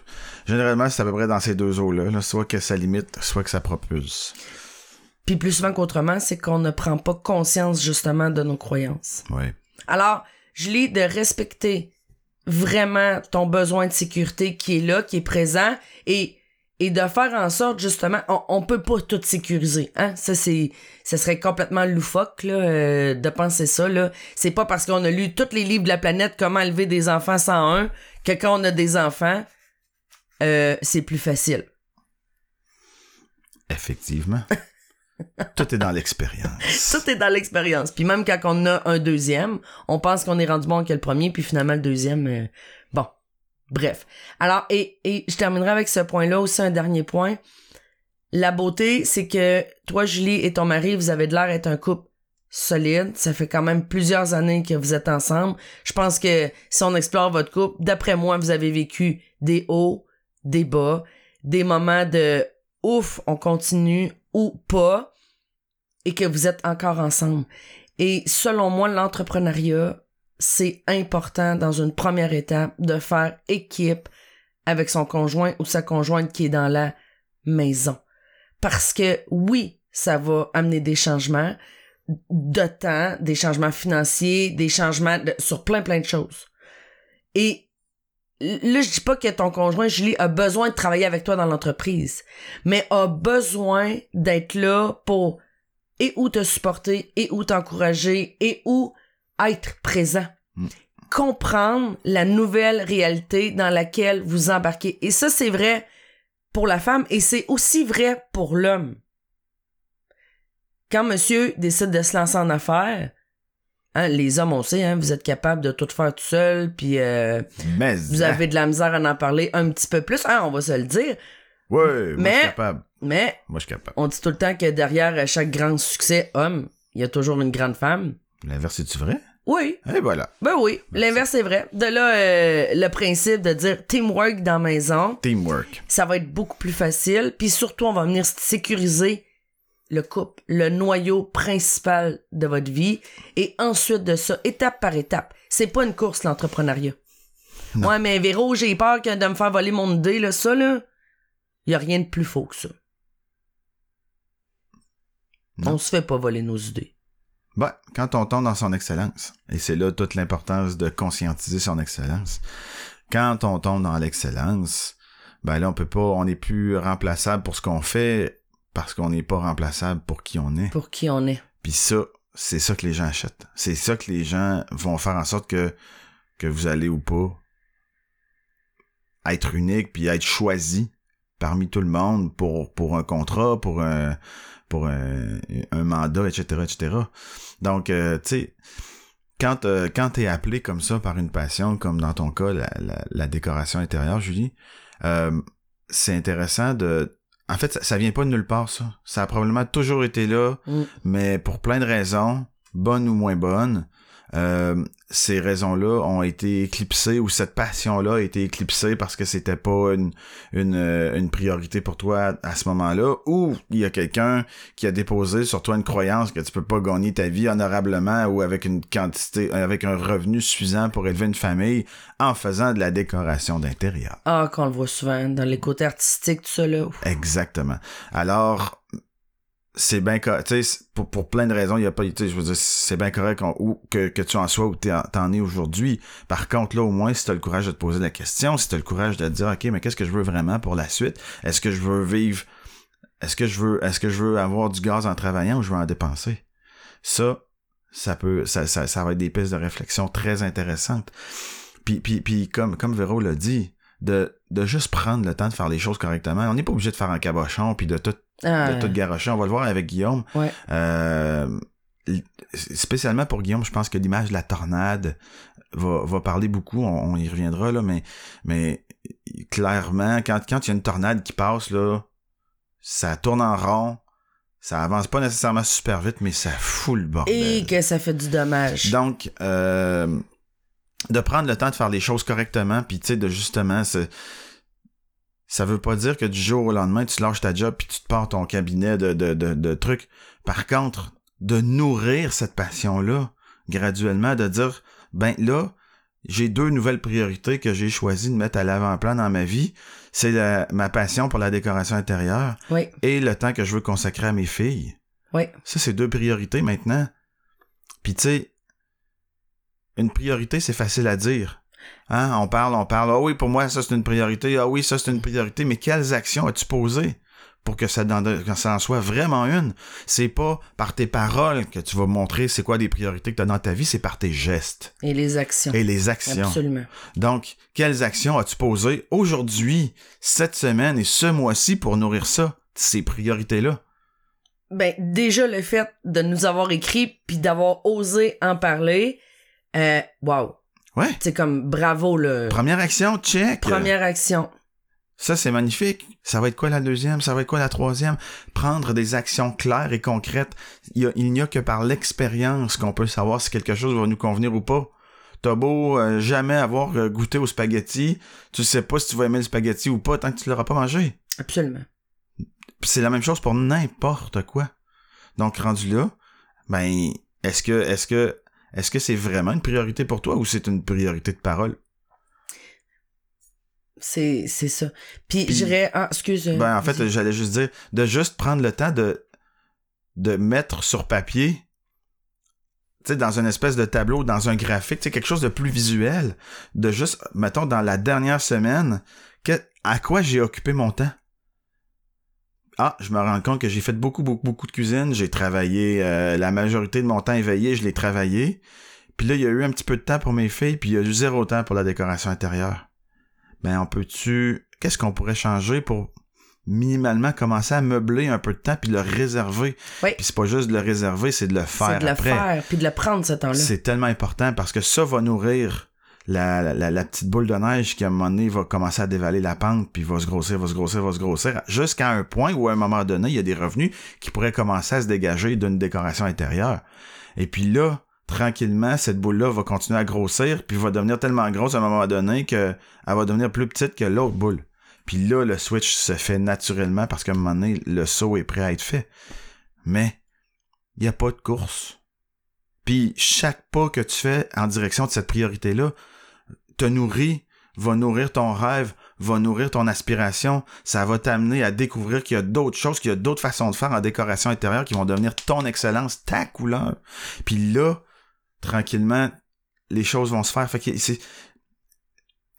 Généralement, c'est à peu près dans ces deux eaux-là, là, soit que ça limite, soit que ça propulse. Puis plus souvent qu'autrement, c'est qu'on ne prend pas conscience justement de nos croyances. Ouais. Alors, je lis de respecter vraiment ton besoin de sécurité qui est là, qui est présent, et, et de faire en sorte, justement, on, on peut pas tout sécuriser, hein. Ça, c'est, ça serait complètement loufoque, là, euh, de penser ça, là. C'est pas parce qu'on a lu tous les livres de la planète, comment élever des enfants 101, que quand on a des enfants, euh, c'est plus facile. Effectivement. [laughs] Tout est dans l'expérience. [laughs] Tout est dans l'expérience. Puis même quand on a un deuxième, on pense qu'on est rendu bon que le premier, puis finalement le deuxième, euh. Bref. Alors, et, et je terminerai avec ce point-là aussi, un dernier point. La beauté, c'est que toi, Julie, et ton mari, vous avez de l'air d'être un couple solide. Ça fait quand même plusieurs années que vous êtes ensemble. Je pense que si on explore votre couple, d'après moi, vous avez vécu des hauts, des bas, des moments de ouf, on continue ou pas, et que vous êtes encore ensemble. Et selon moi, l'entrepreneuriat, c'est important dans une première étape de faire équipe avec son conjoint ou sa conjointe qui est dans la maison. Parce que oui, ça va amener des changements de temps, des changements financiers, des changements sur plein plein de choses. Et là, je dis pas que ton conjoint, Julie, a besoin de travailler avec toi dans l'entreprise, mais a besoin d'être là pour et ou te supporter, et ou t'encourager, et ou être présent. Mm. Comprendre la nouvelle réalité dans laquelle vous embarquez. Et ça, c'est vrai pour la femme et c'est aussi vrai pour l'homme. Quand monsieur décide de se lancer en affaires, hein, les hommes, on sait, hein, vous êtes capable de tout faire tout seul, puis euh, vous avez de la misère à en parler un petit peu plus, hein, on va se le dire. Ouais, moi, Mais- je suis capable. Mais Moi, je suis capable. on dit tout le temps que derrière chaque grand succès homme, il y a toujours une grande femme. L'inverse, est-tu vrai? Oui, Et voilà. ben oui, l'inverse est vrai. De là, euh, le principe de dire teamwork dans la maison, Teamwork. ça va être beaucoup plus facile. Puis surtout, on va venir sécuriser le couple, le noyau principal de votre vie. Et ensuite de ça, étape par étape. C'est pas une course, l'entrepreneuriat. Ouais, mais Véro, j'ai peur que de me faire voler mon idée, là, ça, là. Y a rien de plus faux que ça. Non. On se fait pas voler nos idées. Ben, quand on tombe dans son excellence, et c'est là toute l'importance de conscientiser son excellence. Quand on tombe dans l'excellence, ben là, on peut pas, on n'est plus remplaçable pour ce qu'on fait parce qu'on n'est pas remplaçable pour qui on est. Pour qui on est. Puis ça, c'est ça que les gens achètent. C'est ça que les gens vont faire en sorte que, que vous allez ou pas être unique puis être choisi parmi tout le monde pour, pour un contrat, pour un, pour un, un mandat, etc., etc. Donc, euh, tu sais, quand, euh, quand t'es appelé comme ça par une passion, comme dans ton cas, la, la, la décoration intérieure, Julie, euh, c'est intéressant de... En fait, ça, ça vient pas de nulle part, ça. Ça a probablement toujours été là, Mm. mais pour plein de raisons, bonnes ou moins bonnes, euh, ces raisons-là ont été éclipsées ou cette passion-là a été éclipsée parce que c'était pas une, une, euh, une priorité pour toi à ce moment-là ou il y a quelqu'un qui a déposé sur toi une croyance que tu peux pas gagner ta vie honorablement ou avec une quantité, avec un revenu suffisant pour élever une famille en faisant de la décoration d'intérieur. Ah, qu'on le voit souvent dans les côtés artistiques, tout ça, là. Exactement. Alors, c'est bien correct. Tu pour, pour plein de raisons, il y a pas, tu je veux dire, c'est bien correct ou, que, tu en sois en- t'en es aujourd'hui. Par contre, là, au moins, si t'as le courage de te poser la question, si t'as le courage de te dire, OK, mais qu'est-ce que je veux vraiment pour la suite? Est-ce que je veux vivre, est-ce que je veux, est-ce que je veux avoir du gaz en travaillant ou je veux en dépenser? Ça, ça peut, ça, ça, ça va être des pistes de réflexion très intéressantes. Puis, puis, puis comme, comme Véro l'a dit, de, de juste prendre le temps de faire les choses correctement. On n'est pas obligé de faire un cabochon puis de tout, Ah, de tout garocher. On va le voir avec Guillaume. ouais. Euh, spécialement pour Guillaume, je pense que l'image de la tornade va, va parler beaucoup, on, on y reviendra là, mais, mais clairement, quand, quand il y a une tornade qui passe, là, ça tourne en rond, ça avance pas nécessairement super vite, mais ça fout le bordel. Et que ça fait du dommage. Donc, euh, de prendre le temps de faire les choses correctement, puis tu sais, de justement, se- ça veut pas dire que du jour au lendemain, tu lâches ta job puis tu te pars ton cabinet de, de, de, de trucs. Par contre, de nourrir cette passion-là, graduellement, de dire, ben là, j'ai deux nouvelles priorités que j'ai choisi de mettre à l'avant-plan dans ma vie. C'est ma passion pour la décoration intérieure Oui, et le temps que je veux consacrer à mes filles. oui. Ça, c'est deux priorités maintenant. Puis tu sais, une priorité, c'est facile à dire. Hein? On parle, on parle. Ah oui, pour moi, ça c'est une priorité. Ah oui, ça c'est une priorité. Mais quelles actions as-tu posées pour que ça, en- que ça en soit vraiment une? C'est pas par tes paroles que tu vas montrer c'est quoi les priorités que tu as dans ta vie, c'est par tes gestes Et les actions. et les actions. Absolument. Donc, quelles actions as-tu posées aujourd'hui, cette semaine et ce mois-ci pour nourrir ça, ces priorités-là? Ben, déjà, le fait de nous avoir écrit puis d'avoir osé en parler, euh, wow. Ouais. C'est comme bravo, le Première action, check. première action. Ça, c'est magnifique. Ça va être quoi la deuxième? Ça va être quoi la troisième? Prendre des actions claires et concrètes. Il, a- n'y a que par l'expérience qu'on peut savoir si quelque chose va nous convenir ou pas. T'as beau euh, jamais avoir euh, goûté au spaghetti, tu sais pas si tu vas aimer le spaghetti ou pas tant que tu l'auras pas mangé. Absolument. C'est la même chose pour n'importe quoi. Donc rendu là, ben est-ce que est-ce que est-ce que c'est vraiment une priorité pour toi ou c'est une priorité de parole? C'est, c'est ça. Puis, dirais, ah, excuse. euh, Ben, en fait, vas-y. j'allais juste dire, de juste prendre le temps de, de mettre sur papier, tu sais, dans une espèce de tableau, dans un graphique, tu sais, quelque chose de plus visuel, de juste, mettons, dans la dernière semaine, que, à quoi j'ai occupé mon temps? Ah, je me rends compte que j'ai fait beaucoup, beaucoup, beaucoup de cuisine, j'ai travaillé, euh, la majorité de mon temps éveillé, je l'ai travaillé, puis là, il y a eu un petit peu de temps pour mes filles, puis il y a eu zéro temps pour la décoration intérieure. Ben, on peut-tu, qu'est-ce qu'on pourrait changer pour minimalement commencer à meubler un peu de temps puis le réserver? Oui. Puis c'est pas juste de le réserver, c'est de le faire c'est de le après. faire puis de le prendre ce temps-là. C'est tellement important parce que ça va nourrir la, petite boule de neige qui à un moment donné va commencer à dévaler la pente puis va se grossir, va se grossir, va se grossir jusqu'à un point où à un moment donné, il y a des revenus qui pourraient commencer à se dégager d'une décoration intérieure. Et puis là, tranquillement, cette boule-là va continuer à grossir puis va devenir tellement grosse à un moment donné que elle va devenir plus petite que l'autre boule. Puis là, le switch se fait naturellement parce qu'à un moment donné, le saut est prêt à être fait. Mais il n'y a pas de course. Puis chaque pas que tu fais en direction de cette priorité-là te nourrit, va nourrir ton rêve, va nourrir ton aspiration. Ça va t'amener à découvrir qu'il y a d'autres choses, qu'il y a d'autres façons de faire en décoration intérieure qui vont devenir ton excellence, ta couleur. Puis là, tranquillement, les choses vont se faire. Fait que c'est...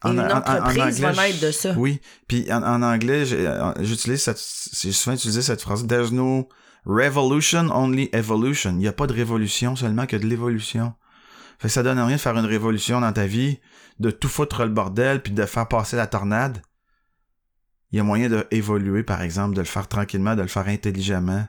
Et une entreprise va naître de ça. Oui, puis en, en anglais, euh, j'utilise cette, j'ai souvent utilisé cette phrase. There's no revolution, only evolution. Il n'y a pas de révolution, seulement que de l'évolution. Fait que ça donne rien de faire une révolution dans ta vie, de tout foutre le bordel, puis de faire passer la tornade. Il y a moyen de évoluer, par exemple, de le faire tranquillement, de le faire intelligemment.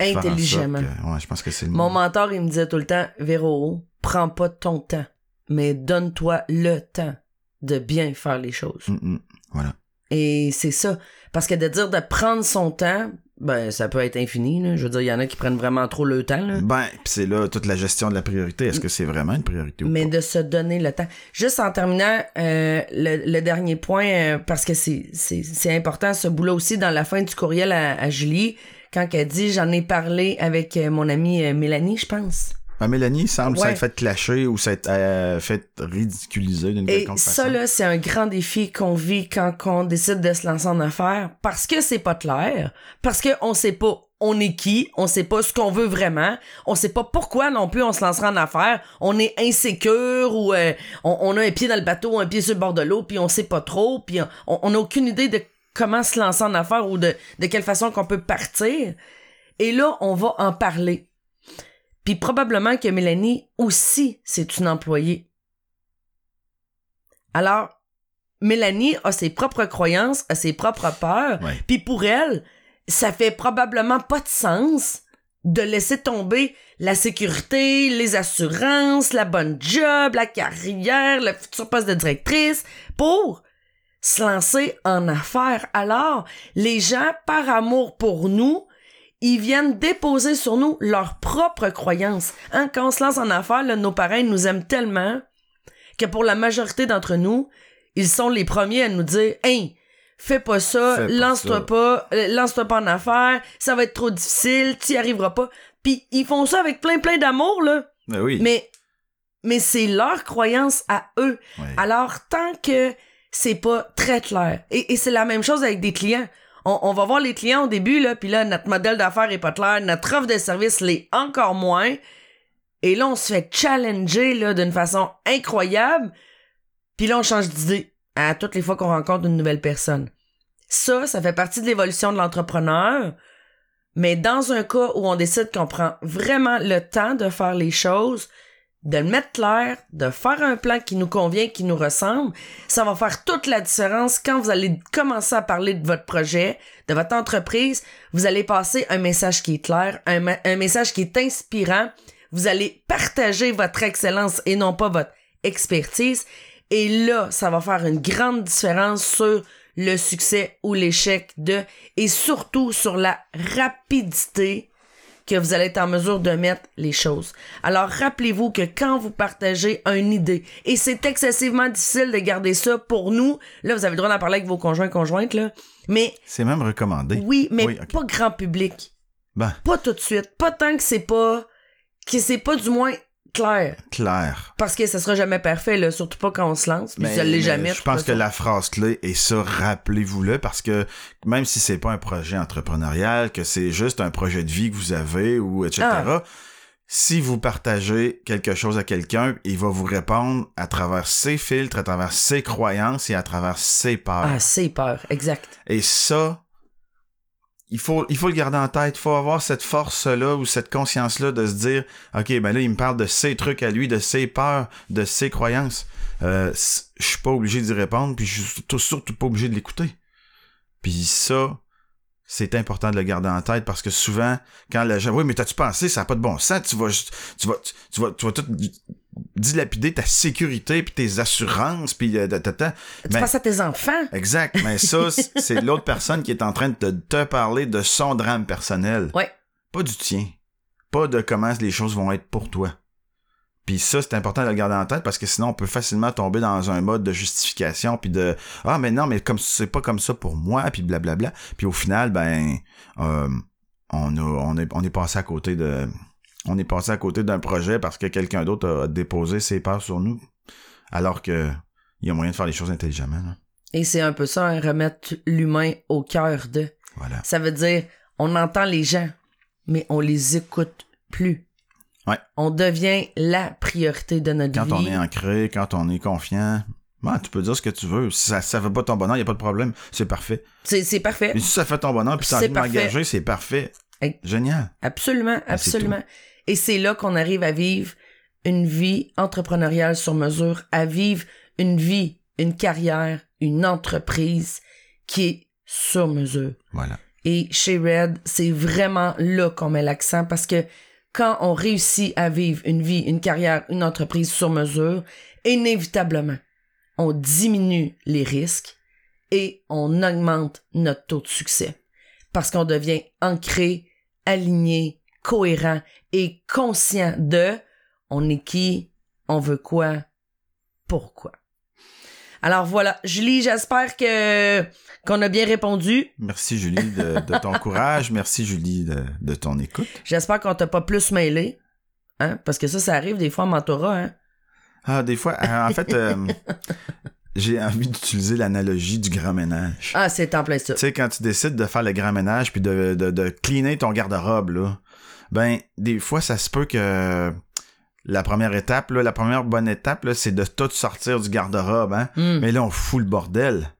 Intelligemment. que- ouais, je pense que c'est le Mon mentor, il me disait tout le temps, Véro, prends pas ton temps, mais donne-toi le temps de bien faire les choses. Mm, mm. Voilà. Et c'est ça. Parce que de dire de prendre son temps, ben, ça peut être infini, là. Je veux dire, il y en a qui prennent vraiment trop le temps, là. Ben, pis c'est là toute la gestion de la priorité. Est-ce que c'est vraiment une priorité ou Mais pas? de se donner le temps. Juste en terminant, euh, le, le dernier point, euh, parce que c'est, c'est, c'est important ce bout-là aussi dans la fin du courriel à, à Julie, quand elle dit j'en ai parlé avec euh, mon amie euh, Mélanie, je pense. Ben, Mélanie semble Ouais. s'être fait clasher ou s'être euh, fait ridiculiser d'une Et quelconque ça, façon. là, c'est un grand défi qu'on vit quand on décide de se lancer en affaires parce que c'est pas clair, parce que on sait pas on est qui, on sait pas ce qu'on veut vraiment, on sait pas pourquoi non plus on se lancera en affaires, on est insécure ou euh, on, on a un pied dans le bateau, un pied sur le bord de l'eau, puis on sait pas trop, puis on, on a aucune idée de comment se lancer en affaires ou de, de quelle façon qu'on peut partir. Et là, on va en parler. Puis probablement que Mélanie aussi, c'est une employée. Alors, Mélanie a ses propres croyances, a ses propres peurs. Ouais. Puis pour elle, ça fait probablement pas de sens de laisser tomber la sécurité, les assurances, la bonne job, la carrière, le futur poste de directrice pour se lancer en affaires. Alors, les gens, par amour pour nous, ils viennent déposer sur nous leurs propres croyances. Hein, quand on se lance en affaires, là, nos parents ils nous aiment tellement que pour la majorité d'entre nous, ils sont les premiers à nous dire Hey, fais pas ça, lance-toi pas, euh, lance-toi pas en affaires, ça va être trop difficile, tu y arriveras pas. Puis ils font ça avec plein plein d'amour, là. Ben oui. Mais, mais c'est leur croyance à eux. Alors, tant que c'est pas très clair, et, et c'est la même chose avec des clients. On, va voir les clients au début, là, puis là, notre modèle d'affaires est pas clair, notre offre de service l'est encore moins. Et là, on se fait challenger, là, d'une façon incroyable. Puis là, on change d'idée à toutes les fois qu'on rencontre une nouvelle personne. Ça, ça fait partie de l'évolution de l'entrepreneur. Mais dans un cas où on décide qu'on prend vraiment le temps de faire les choses, de le mettre clair, de faire un plan qui nous convient, qui nous ressemble, ça va faire toute la différence quand vous allez commencer à parler de votre projet, de votre entreprise. Vous allez passer un message qui est clair, un, message qui est inspirant. Vous allez partager votre excellence et non pas votre expertise. Et là, ça va faire une grande différence sur le succès ou l'échec de, et surtout sur la rapidité que vous allez être en mesure de mettre les choses. Alors rappelez-vous que quand vous partagez une idée, et c'est excessivement difficile de garder ça pour nous, là vous avez le droit d'en parler avec vos conjoints conjointes, là, mais C'est même recommandé. oui, mais Oui, pas grand public. Ben, Pas tout de suite. Pas tant que c'est pas, que c'est pas du moins clair. clair. Parce que ça sera jamais parfait, là, surtout pas quand on se lance, puis Mais- ça l'est mais jamais. de Je pense que la phrase clé est ça, rappelez-vous-le, parce que même si c'est pas un projet entrepreneurial, que c'est juste un projet de vie que vous avez, ou etc., Ah. si vous partagez quelque chose à quelqu'un, il va vous répondre à travers ses filtres, à travers ses croyances et à travers ses peurs. Ah, c'est peur, exact. Et ça, il faut, il faut le garder en tête. Il faut avoir cette force-là ou cette conscience-là de se dire, OK, ben là, il me parle de ses trucs à lui, de ses peurs, de ses croyances. Euh, je suis pas obligé d'y répondre, puis je suis surtout, pas obligé de l'écouter. Puis ça, c'est important de le garder en tête parce que souvent, quand les gens, oui, mais t'as-tu pensé, ça n'a pas de bon sens, tu vas, tu vas, tu vas, tu vas tout dilapider ta sécurité puis tes assurances puis euh, ta- ta- ta. Tu Ben, à tes enfants? Exact, mais [laughs] ça, c'est l'autre personne qui est en train de te, te parler de son drame personnel. Ouais. Pas du tien. Pas de comment les choses vont être pour toi. Puis ça, c'est important de le garder en tête parce que sinon, on peut facilement tomber dans un mode de justification puis de ah mais non mais comme c'est pas comme ça pour moi puis blablabla. Puis au final, ben euh, on a on est on est passé à côté de on est passé à côté d'un projet parce que quelqu'un d'autre a déposé ses peurs sur nous alors que il y a moyen de faire les choses intelligemment. là. Et c'est un peu ça, hein, remettre l'humain au cœur de. Voilà. Ça veut dire, on entend les gens, mais on les écoute plus. Ouais. On devient la priorité de notre Quand vie. on est ancré, quand on est confiant, ben, tu peux dire ce que tu veux. Si ça, ça fait pas ton bonheur, il n'y a pas de problème. C'est parfait. C'est, parfait. Et si ça fait ton bonheur, puis tu as C'est envie de m'engager, c'est parfait. Génial. Absolument, c'est absolument. Et c'est là qu'on arrive à vivre une vie entrepreneuriale sur mesure, à vivre une vie, une carrière, une entreprise qui est sur mesure. Voilà. Et chez Red, c'est vraiment là qu'on met l'accent parce que quand on réussit à vivre une vie, une carrière, une entreprise sur mesure, inévitablement, on diminue les risques et on augmente notre taux de succès parce qu'on devient ancré, aligné, cohérent et conscient de on est qui, on veut quoi, pourquoi. Alors voilà, Julie, j'espère que qu'on a bien répondu. Merci, Julie, de, de ton [laughs] courage. Merci, Julie, de, de ton écoute. J'espère qu'on t'a pas plus mêlé. Hein? Parce que ça, ça arrive des fois en mentorat, hein? Ah, des fois, euh, en fait, euh, [laughs] j'ai envie d'utiliser l'analogie du grand ménage. Ah, c'est en plein ça. Tu sais, quand tu décides de faire le grand ménage puis de, de, de cleaner ton garde-robe, là, ben, des fois, ça se peut que la première étape, là, la première bonne étape, là, c'est de tout sortir du garde-robe, hein. Hmm. Mais là, on fout le bordel.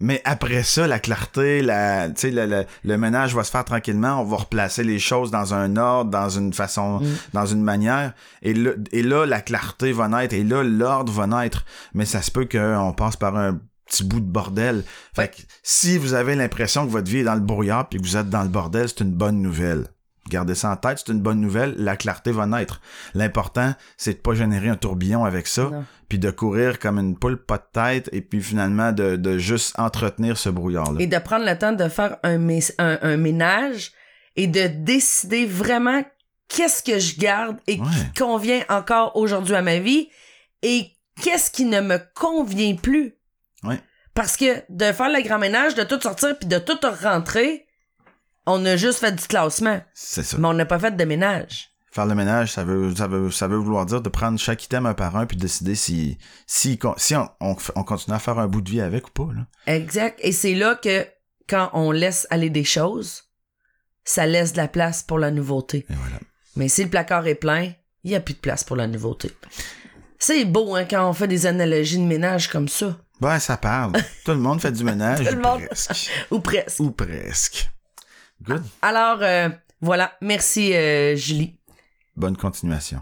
Mais après ça, la clarté, la, le, le, le ménage va se faire tranquillement. On va replacer les choses dans un ordre, dans une façon, Mm. dans une manière. Et là, et là, la clarté va naître. Et là, l'ordre va naître. Mais ça se peut qu'on passe par un petit bout de bordel. Fait que si vous avez l'impression que votre vie est dans le brouillard puis que vous êtes dans le bordel, c'est une bonne nouvelle. Gardez ça en tête, c'est une bonne nouvelle. La clarté va naître. L'important, c'est de pas générer un tourbillon avec ça puis de courir comme une poule pas de tête, et puis finalement de, de juste entretenir ce brouillard-là. Et de prendre le temps de faire un, mé- un, un ménage et de décider vraiment qu'est-ce que je garde et Ouais. qui convient encore aujourd'hui à ma vie et qu'est-ce qui ne me convient plus. Ouais. Parce que de faire le grand ménage, de tout sortir puis de tout rentrer, on a juste fait du classement, C'est ça. mais on n'a pas fait de ménage. Faire le ménage, ça veut, ça veut, ça veut vouloir dire de prendre chaque item un par un puis décider si, si, si on, on, on continue à faire un bout de vie avec ou pas, là. Exact. Et c'est là que quand on laisse aller des choses, ça laisse de la place pour la nouveauté. Et voilà. Mais si le placard est plein, il n'y a plus de place pour la nouveauté. C'est beau hein, quand on fait des analogies de ménage comme ça. Ben, ça parle. [laughs] Tout le monde fait du ménage. Tout le monde. Presque. [laughs] Ou presque. Ou presque. Good. Alors, euh, voilà. Merci, euh, Julie. Bonne continuation.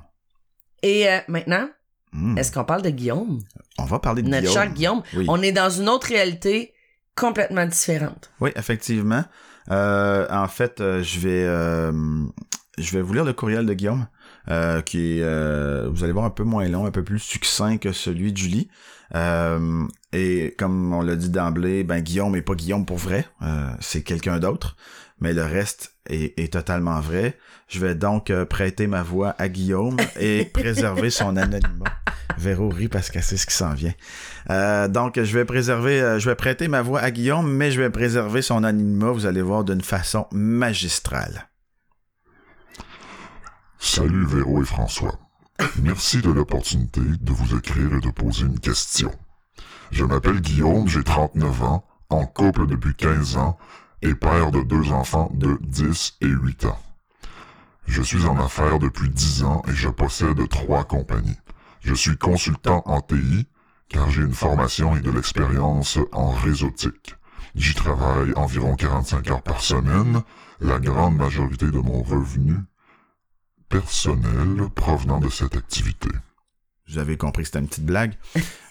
Et euh, maintenant, Hmm. est-ce qu'on parle de Guillaume? On va parler de Notre Guillaume. cher Guillaume. Oui. On est dans une autre réalité complètement différente. Oui, effectivement. En fait, je vais je vais vous lire le courriel de Guillaume, euh, qui est, euh, vous allez voir, un peu moins long, un peu plus succinct que celui de Julie. Euh, et comme on l'a dit d'emblée, ben Guillaume est pas Guillaume pour vrai, c'est quelqu'un d'autre, mais le reste est, est totalement vrai. Je vais donc euh, prêter ma voix à Guillaume et [laughs] préserver son anonymat. Véro rit parce qu'elle sait ce qui s'en vient. Euh, donc, je vais préserver, euh, je vais prêter ma voix à Guillaume, mais je vais préserver son anonymat, vous allez voir, d'une façon magistrale. Salut Véro et François. Merci de l'opportunité de vous écrire et de poser une question. Je m'appelle Guillaume, j'ai 39 ans, en couple depuis 15 ans et père de deux enfants de 10 et 8 ans. Je suis en affaires depuis 10 ans et je possède trois compagnies. Je suis consultant en TI car j'ai une formation et de l'expérience en réseautique. J'y travaille environ 45 heures par semaine. La grande majorité de mon revenu personnel provenant de cette activité. Vous avez compris que c'était une petite blague.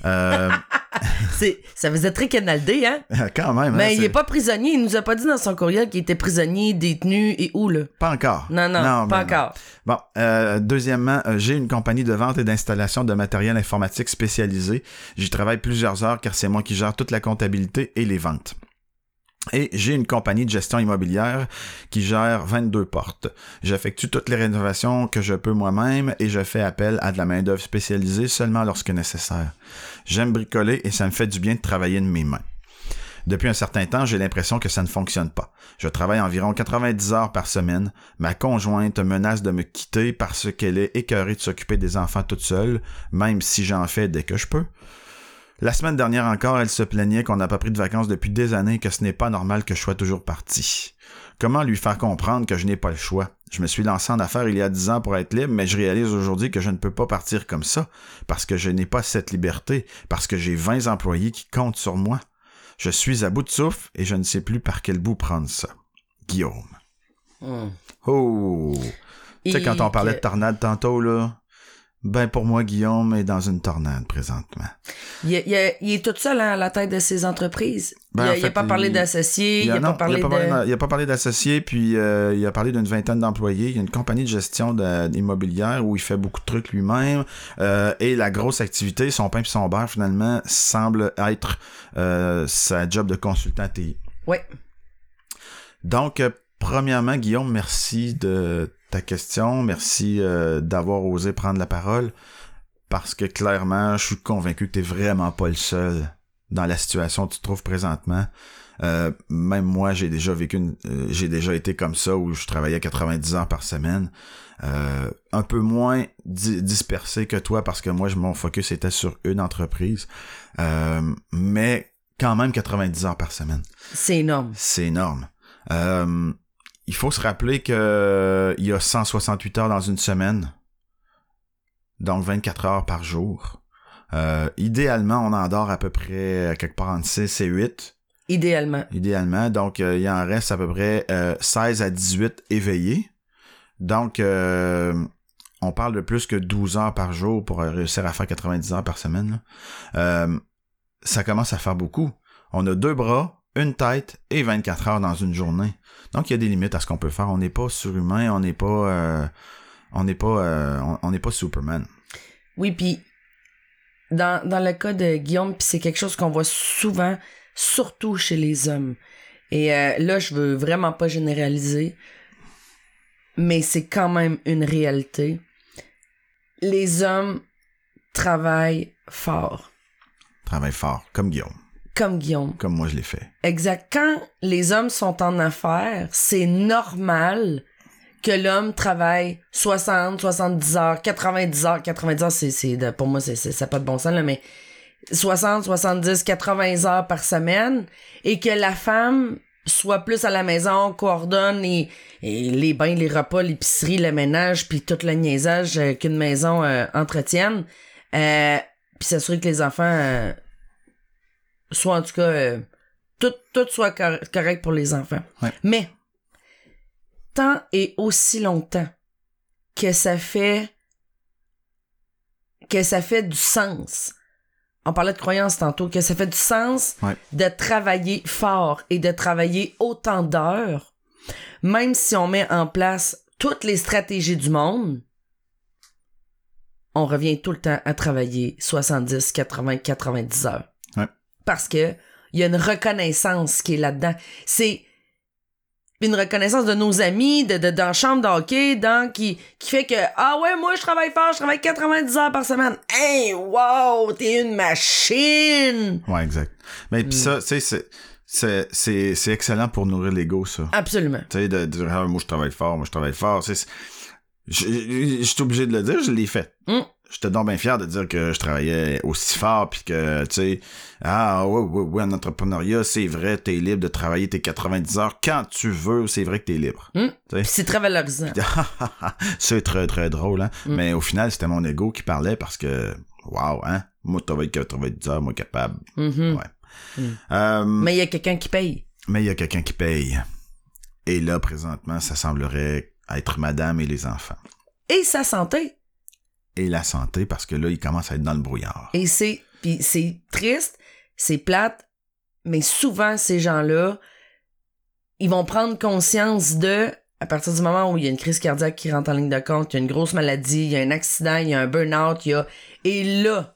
Euh, [laughs] [laughs] ça faisait très Canal D, hein? quand même, hein, Mais il c'est- est pas prisonnier. Il nous a pas dit dans son courriel qu'il était prisonnier, détenu et où, là? pas encore. Non, non, Non, pas ben non. encore. Bon, euh, deuxièmement, euh, j'ai une compagnie de vente et d'installation de matériel informatique spécialisé. J'y travaille plusieurs heures car c'est moi qui gère toute la comptabilité et les ventes. Et j'ai une compagnie de gestion immobilière qui gère 22 portes. J'effectue toutes les rénovations que je peux moi-même et je fais appel à de la main-d'œuvre spécialisée seulement lorsque nécessaire. J'aime bricoler et ça me fait du bien de travailler de mes mains. Depuis un certain temps, j'ai l'impression que ça ne fonctionne pas. Je travaille environ 90 heures par semaine. Ma conjointe menace de me quitter parce qu'elle est écœurée de s'occuper des enfants toute seule, même si j'en fais dès que je peux. La semaine dernière encore, elle se plaignait qu'on n'a pas pris de vacances depuis des années et que ce n'est pas normal que je sois toujours parti. Comment lui faire comprendre que je n'ai pas le choix? Je me suis lancé en affaires il y a 10 ans pour être libre, mais je réalise aujourd'hui que je ne peux pas partir comme ça, parce que je n'ai pas cette liberté, parce que j'ai 20 employés qui comptent sur moi. Je suis à bout de souffle et je ne sais plus par quel bout prendre ça. Guillaume. Hmm. Oh! Tu sais, quand on parlait de tornade tantôt, là, ben pour moi, Guillaume est dans une tornade présentement. Il, est tout seul hein, à la tête de ses entreprises. Ben, il, a, en il a fait, pas parlé d'associés, il, a non, pas parlé il pas d'associés, puis euh, il a parlé d'une vingtaine d'employés. Il y a une compagnie de gestion de- immobilière où il fait beaucoup de trucs lui-même. Euh, et la grosse activité, son pain et son beurre, finalement, semble être euh, sa job de consultant TI. Ouais. Donc, premièrement, Guillaume, merci de ta question. Merci euh, d'avoir osé prendre la parole. Parce que clairement, je suis convaincu que tu vraiment pas le seul dans la situation où tu te trouves présentement. Euh, même moi, j'ai déjà vécu, une- euh, j'ai déjà été comme ça où je travaillais 90 heures par semaine. Euh, un peu moins di- dispersé que toi parce que moi, je- mon focus était sur une entreprise. Euh, mais quand même 90 heures par semaine. C'est énorme. C'est énorme. Euh, il faut se rappeler que il y a 168 heures dans une semaine. Donc 24 heures par jour. Euh, idéalement, on en dort à peu près à quelque part entre 6 et 8. Idéalement. idéalement. Donc, euh, il en reste à peu près euh, 16 à 18 éveillés. Donc, euh, on parle de plus que 12 heures par jour pour euh, réussir à faire 90 heures par semaine. Euh, ça commence à faire beaucoup. On a deux bras, une tête et 24 heures dans une journée. Donc, il y a des limites à ce qu'on peut faire. On n'est pas surhumain, on n'est pas... euh, on n'est pas, euh, on- n'est pas Superman. Oui, puis dans, dans le cas de Guillaume, puis c'est quelque chose qu'on voit souvent, surtout chez les hommes. Et euh, là, je veux vraiment pas généraliser, mais c'est quand même une réalité. Les hommes travaillent fort, Travaille fort, comme Guillaume, comme Guillaume. comme moi je l'ai fait. Exact. Quand les hommes sont en affaires, c'est normal que l'homme travaille 60, 70 heures, 90 heures. 90 heures, c'est, c'est de- pour moi, c'est, c'est, ça n'a pas de bon sens, là, mais 60, 70, 80 heures par semaine et que la femme soit plus à la maison, coordonne et, et les bains, les repas, l'épicerie, le ménage, puis tout le niaisage euh, qu'une maison euh, entretienne. Euh, puis s'assurer que les enfants euh, soient en tout cas euh, tout, tout soit cor- correct pour les enfants. Ouais. Mais tant et aussi longtemps que ça fait que ça fait du sens. On parlait de croyance tantôt, que ça fait du sens Ouais. de travailler fort et de travailler autant d'heures, même si on met en place toutes les stratégies du monde, on revient tout le temps à travailler 70, 80, 90 heures. Parce que il y a une reconnaissance qui est là-dedans. C'est une reconnaissance de nos amis, de, de, dans la chambre de hockey, dans, qui, qui fait que, ah ouais, moi, je travaille fort, je travaille 90 heures par semaine. Hey, wow, t'es une machine! Ouais, exact. Mais puis ça, tu sais, c'est- c'est, c'est, c'est excellent pour nourrir l'ego, ça. Absolument. Tu sais, de dire, ah, moi, je travaille fort, moi, je travaille fort. C'est, je suis obligé de le dire, je l'ai fait. Mm. J'étais donc bien fier de dire que je travaillais aussi fort, puis que, tu sais, ah, ouais, ouais, ouais, en entrepreneuriat, c'est vrai, t'es libre de travailler tes 90 heures quand tu veux, c'est vrai que t'es libre. Mm. Puis c'est très valorisant. [laughs] c'est très, très drôle, hein. Mm. Mais au final, c'était mon ego qui parlait parce que, waouh, hein. Moi, travaille 90 heures, moi, capable. Mhm. Ouais. Euh, Mais il y a quelqu'un qui paye. mais il y a quelqu'un qui paye. Et là, présentement, ça semblerait être madame et les enfants. Et sa santé. Et la santé, parce que là, il commence à être dans le brouillard. Et c'est, puis c'est triste, c'est plate, mais souvent ces gens-là, ils vont prendre conscience de, à partir du moment où il y a une crise cardiaque qui rentre en ligne de compte, il y a une grosse maladie, il y a un accident, il y a un burn-out, il y a, et là,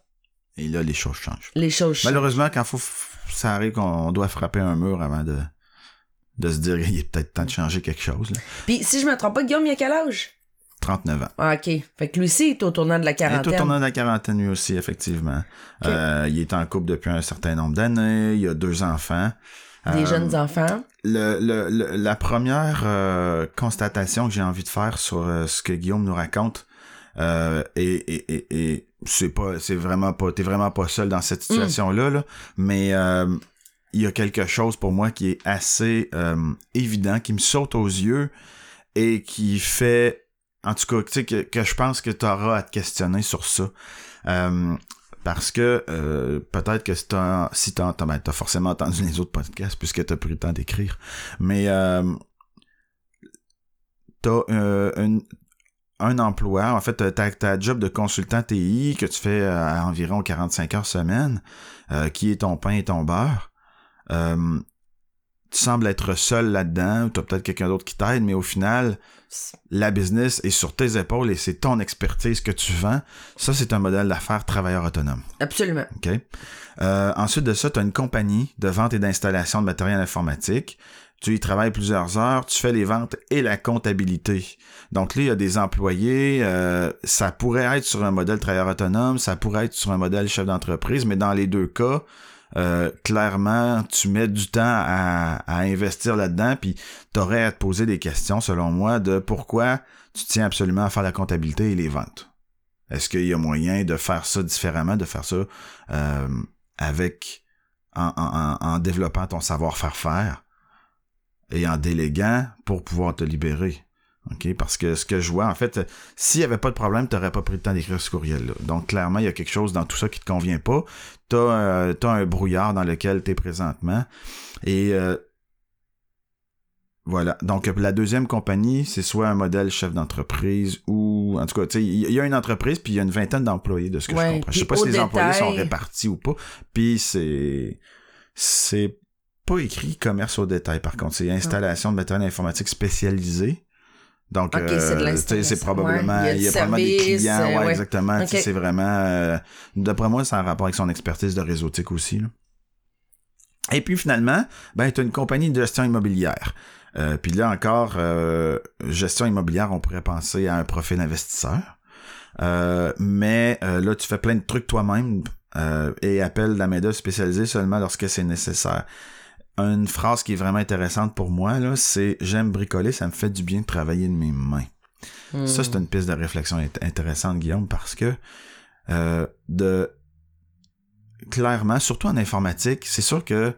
Et là, les choses changent. les choses changent. Malheureusement, quand faut, ça arrive qu'on doit frapper un mur avant de, de se dire qu'il est peut-être temps de changer quelque chose. là. Puis si je me trompe pas, Guillaume, il a quel âge? 39 ans. Ah, ok. Fait que lui aussi, il est au tournant de la Il est au quarantaine. tournant de la quarantaine, lui aussi, effectivement. Euh, il est en couple depuis un certain nombre d'années. Il a deux enfants. Des Euh, jeunes enfants. le, le, le- la première euh, constatation que j'ai envie de faire sur euh, ce que Guillaume nous raconte euh, et, et, et, et c'est pas c'est vraiment pas t'es vraiment pas seul dans cette situation là là mais euh, il y a quelque chose pour moi qui est assez euh, évident qui me saute aux yeux et qui fait en tout cas tu sais que, je pense que tu auras à te questionner sur ça. Euh, parce que euh, peut-être que si t'as si t'as ben, forcément entendu les autres podcasts puisque t'as pris le temps d'écrire. Mais euh, t'as euh, un emploi. En fait t'as ta, ta job de consultant TI que tu fais à environ 45 heures semaine qui est ton pain et ton beurre tu sembles être seul là-dedans ou t'as peut-être quelqu'un d'autre qui t'aide mais au final la business est sur tes épaules et c'est ton expertise que tu vends ça c'est un modèle d'affaires travailleur autonome Absolument. OK? Euh, ensuite de ça, tu as une compagnie de vente et d'installation de matériel informatique. Tu y travailles plusieurs heures, tu fais les ventes et la comptabilité. Donc là, il y a des employés, euh, ça pourrait être sur un modèle travailleur autonome, ça pourrait être sur un modèle chef d'entreprise, mais dans les deux cas, euh, clairement, tu mets du temps à, investir là-dedans, puis tu aurais à te poser des questions, selon moi, de pourquoi tu tiens absolument à faire la comptabilité et les ventes. Est-ce qu'il y a moyen de faire ça différemment, de faire ça euh, avec en- en développant ton savoir-faire faire et en déléguant pour pouvoir te libérer? OK? Parce que ce que je vois, en fait, s'il y avait pas de problème, t'aurais pas pris le temps d'écrire ce courriel-là. Donc, clairement, il y a quelque chose dans tout ça qui te convient pas. Euh, as un brouillard dans lequel t'es présentement. Et euh, voilà. Donc, la deuxième compagnie, c'est soit un modèle chef d'entreprise ou, en tout cas, tu sais, il y a une entreprise puis il y a une vingtaine d'employés de ce que Ouais, je comprends. Je sais pas si les employés sont répartis ou pas. Puis c'est, c'est pas écrit commerce au détail, par contre. C'est installation de matériel informatique spécialisé. Donc, c'est euh, c'est probablement, Ouais, il y a, probablement des clients, ouais, ouais. exactement. Tu sais, Ok. C'est vraiment, euh, d'après moi, c'est en rapport avec son expertise de réseautique aussi. là. Et puis finalement, ben, tu as une compagnie de gestion immobilière. Euh, puis là encore, euh, gestion immobilière, on pourrait penser à un profil investisseur. Euh, mais euh, là, tu fais plein de trucs toi-même euh, et appelle la main-d'œuvre spécialisée seulement lorsque c'est nécessaire. Une phrase qui est vraiment intéressante pour moi, là, c'est j'aime bricoler, ça me fait du bien de travailler de mes mains. Hmm. Ça, c'est une piste de réflexion int- intéressante, Guillaume, parce que euh, de clairement, surtout en informatique, c'est sûr que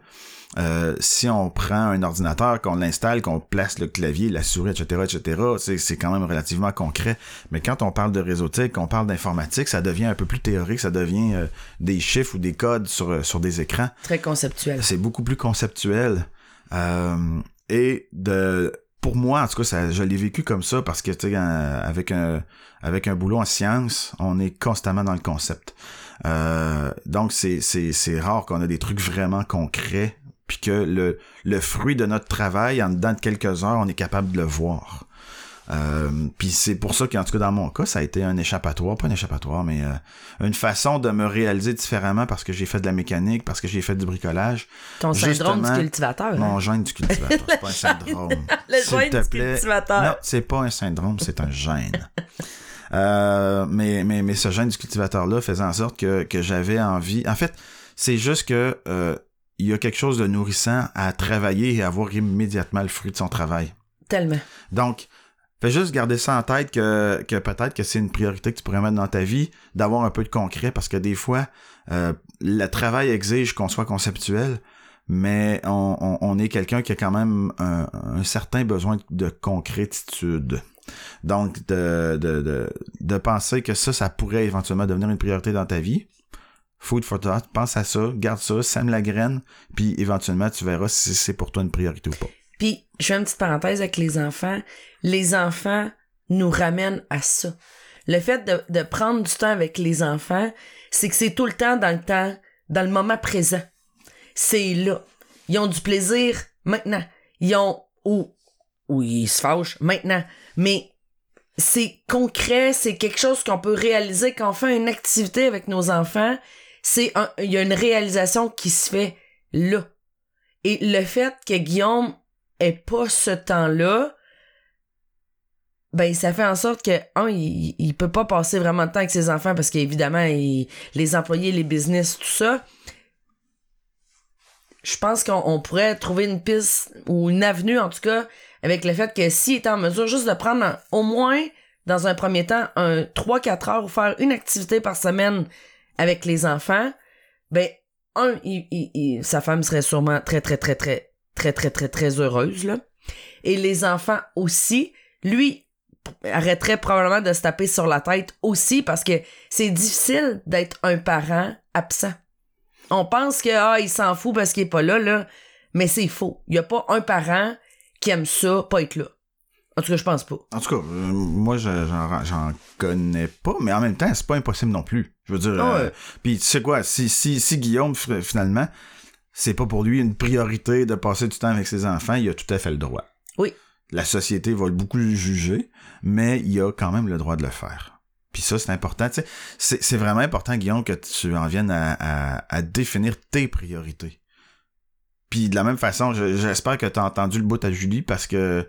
euh, si on prend un ordinateur, qu'on l'installe, qu'on place le clavier, la souris, etc., etc., c'est, c'est quand même relativement concret. Mais quand on parle de réseautique, qu'on parle d'informatique, ça devient un peu plus théorique, ça devient euh, des chiffres ou des codes sur, sur des écrans Très conceptuel. c'est beaucoup plus conceptuel. Euh, et de pour moi, en tout cas, ça, je l'ai vécu comme ça parce que tu sais, euh, avec un avec un boulot en sciences, on est constamment dans le concept. Euh, donc c'est c'est c'est rare qu'on a des trucs vraiment concrets puis que le le fruit de notre travail en dedans de quelques heures, on est capable de le voir. Euh, puis c'est pour ça qu'en tout cas dans mon cas, ça a été un échappatoire, pas un échappatoire, mais euh, une façon de me réaliser différemment parce que j'ai fait de la mécanique, parce que j'ai fait du bricolage, Ton syndrome du cultivateur. mon hein? gène du cultivateur, c'est pas un [laughs] syndrome. Le gène te du plaît. cultivateur. Non, c'est pas un syndrome, c'est un gène. Euh, mais, mais, mais ce gène du cultivateur-là faisait en sorte que, que j'avais envie. En fait, c'est juste que il y a quelque chose de nourrissant à travailler et à voir immédiatement le fruit de son travail. Tellement. Donc, fais juste garder ça en tête que, que peut-être que c'est une priorité que tu pourrais mettre dans ta vie, d'avoir un peu de concret, parce que des fois, euh, le travail exige qu'on soit conceptuel, mais on, on, on est quelqu'un qui a quand même un, un certain besoin de concrétitude. Donc, de, de, de, de penser que ça, ça pourrait éventuellement devenir une priorité dans ta vie. Food for thought, pense à ça, garde ça, sème la graine, puis éventuellement, tu verras si c'est pour toi une priorité ou pas. Puis, je fais une petite parenthèse avec les enfants. Les enfants nous ramènent à ça. Le fait de, de prendre du temps avec les enfants, c'est que c'est tout le temps dans le temps, dans le moment présent. C'est là. Ils ont du plaisir maintenant. Ils ont, ou, ou ils se fâchent maintenant. Mais c'est concret, c'est quelque chose qu'on peut réaliser quand on fait une activité avec nos enfants. C'est un, il y a une réalisation qui se fait là. Et le fait que Guillaume ait pas ce temps-là, ben ça fait en sorte que un il, il peut pas passer vraiment de temps avec ses enfants parce qu'évidemment les employés les business tout ça je pense qu'on on pourrait trouver une piste ou une avenue en tout cas avec le fait que s'il est en mesure juste de prendre au moins dans un premier temps un 3-4 heures ou faire une activité par semaine avec les enfants ben un sa femme serait sûrement très très très très très très très très heureuse là et les enfants aussi lui arrêterait probablement de se taper sur la tête aussi parce que c'est difficile d'être un parent absent. On pense que ah il s'en fout parce qu'il est pas là là, mais c'est faux. Il y a pas un parent qui aime ça pas être là. En tout cas, je pense pas. En tout cas, euh, moi, je- j'en connais pas, mais en même temps, c'est pas impossible non plus. Je veux dire, euh, ouais. puis tu sais quoi, si, si, si Guillaume, finalement, c'est pas pour lui une priorité de passer du temps avec ses enfants, il a tout à fait le droit. Oui. La société va beaucoup le juger, mais il a quand même le droit de le faire. Puis ça, c'est important. C'est c'est vraiment important, Guillaume, que tu en viennes à, à, à définir tes priorités. Puis de la même façon, je- j'espère que tu as entendu le bout à Julie parce que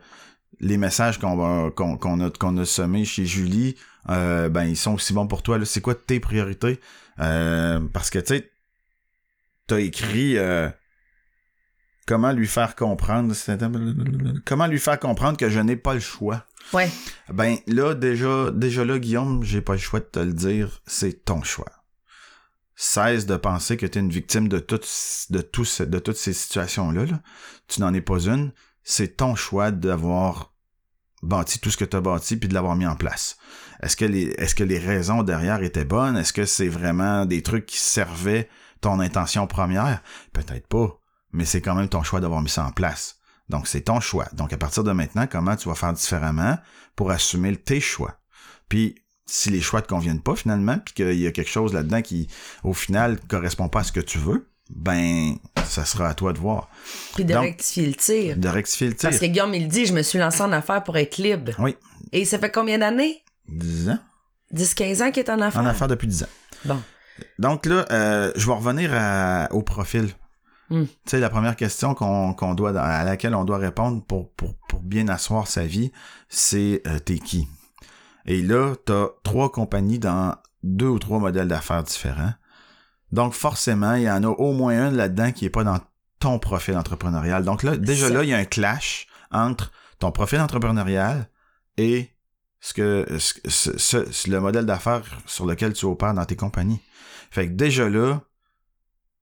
les messages qu'on a qu'on a semés chez Julie, euh, ben ils sont aussi bons pour toi. C'est quoi tes priorités? Euh, Parce que tu sais, t'as écrit euh, comment lui faire comprendre. Comment lui faire comprendre que je n'ai pas le choix? Ouais. Ben là déjà déjà là Guillaume, j'ai pas le choix de te le dire, c'est ton choix. Cesse de penser que tu es une victime de toutes de tous de toutes ces situations là. là. Tu n'en es pas une, c'est ton choix d'avoir bâti tout ce que tu as bâti puis de l'avoir mis en place. Est-ce que les est-ce que les raisons derrière étaient bonnes? Est-ce que c'est vraiment des trucs qui servaient ton intention première? Peut-être pas, mais c'est quand même ton choix d'avoir mis ça en place. Donc c'est ton choix. Donc à partir de maintenant, comment tu vas faire différemment pour assumer tes choix? Puis si les choix te conviennent pas finalement, puis qu'il y a quelque chose là-dedans qui au final correspond pas à ce que tu veux, ben ça sera à toi de voir. Puis de Donc, rectifier le tir. De rectifier le tir. Parce que Guillaume, il dit, je me suis lancé en affaires pour être libre. Oui, Et ça fait combien d'années? 10 ans. 10-15 ans qu'il est en affaires? En affaires depuis 10 ans. Bon. Donc là, euh, je vais revenir à- au profil. Hmm. Tu sais, la première question qu'on doit à laquelle on doit répondre pour, pour, pour bien asseoir sa vie, c'est euh, t'es qui? Et là, t'as trois compagnies dans deux ou trois modèles d'affaires différents. Donc forcément, il y en a au moins un là-dedans qui est pas dans ton profil entrepreneurial. Donc là, déjà là, il y a un clash entre ton profil entrepreneurial et ce que ce- ce- ce- le modèle d'affaires sur lequel tu opères dans tes compagnies. Fait que déjà là,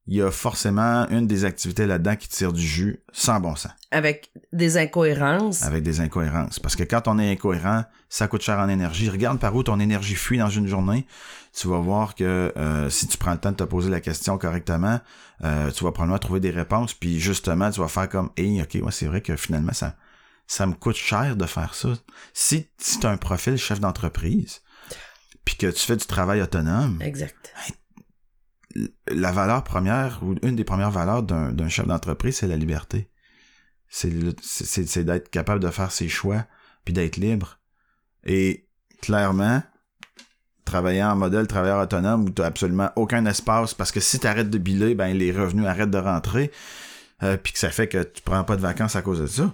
il y a forcément une des activités là-dedans qui tire du jus sans bon sens, Avec des incohérences. avec des incohérences. Parce que quand on est incohérent, ça coûte cher en énergie. Regarde par où ton énergie fuit dans une journée. Tu vas voir que euh, si tu prends le temps de te poser la question correctement, euh, tu vas probablement trouver des réponses. Puis justement, tu vas faire comme, hey, ok, ouais, c'est vrai que finalement, ça, ça me coûte cher de faire ça. Si, si tu as un profil chef d'entreprise, puis que tu fais du travail autonome, Exact. la valeur première ou une des premières valeurs d'un d'un chef d'entreprise, c'est la liberté. C'est d'être capable de faire ses choix puis d'être libre. Et clairement, travailler en modèle travailleur autonome où tu absolument aucun espace parce que si tu arrêtes de biler, ben les revenus arrêtent de rentrer, euh, puis que ça fait que tu prends pas de vacances à cause de ça,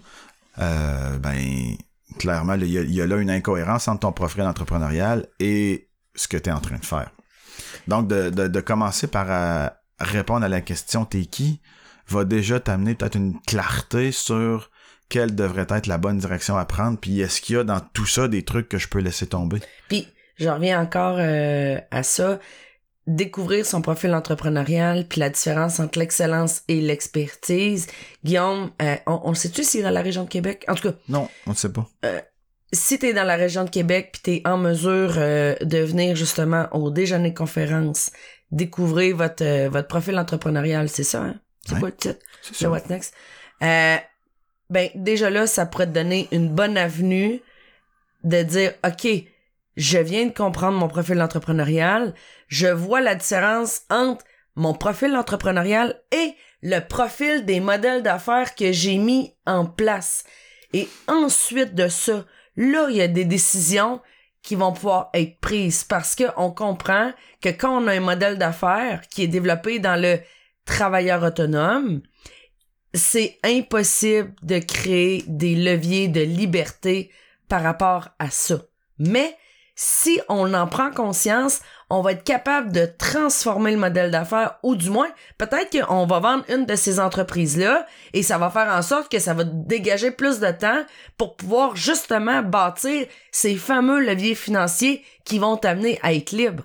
euh, ben clairement, il y, a- là une incohérence entre ton profil entrepreneurial et ce que tu es en train de faire. Donc, de, de, de commencer par euh, répondre à la question t'es qui va déjà t'amener peut-être une clarté sur quelle devrait être la bonne direction à prendre, puis est-ce qu'il y a dans tout ça des trucs que je peux laisser tomber? Puis, je reviens encore euh, à ça. Découvrir son profil entrepreneurial, puis la différence entre l'excellence et l'expertise. Guillaume, euh, on, on sait-tu s'il est dans la région de Québec? En tout cas, Non, on ne sait pas. si t'es dans la région de Québec puis t'es en mesure euh, de venir justement au déjeuner conférence, découvrir votre euh, votre profil entrepreneurial, c'est ça, hein? C'est Ouais. quoi le titre? C'est Next? Euh, ben, déjà là, ça pourrait te donner une bonne avenue de dire, OK, je viens de comprendre mon profil entrepreneurial, je vois la différence entre mon profil entrepreneurial et le profil des modèles d'affaires que j'ai mis en place. Et ensuite de ça, là, il y a des décisions qui vont pouvoir être prises parce que on comprend que quand on a un modèle d'affaires qui est développé dans le travailleur autonome, c'est impossible de créer des leviers de liberté par rapport à ça. Mais si on en prend conscience, on va être capable de transformer le modèle d'affaires ou du moins, peut-être qu'on va vendre une de ces entreprises-là et ça va faire en sorte que ça va dégager plus de temps pour pouvoir justement bâtir ces fameux leviers financiers qui vont t'amener à être libre.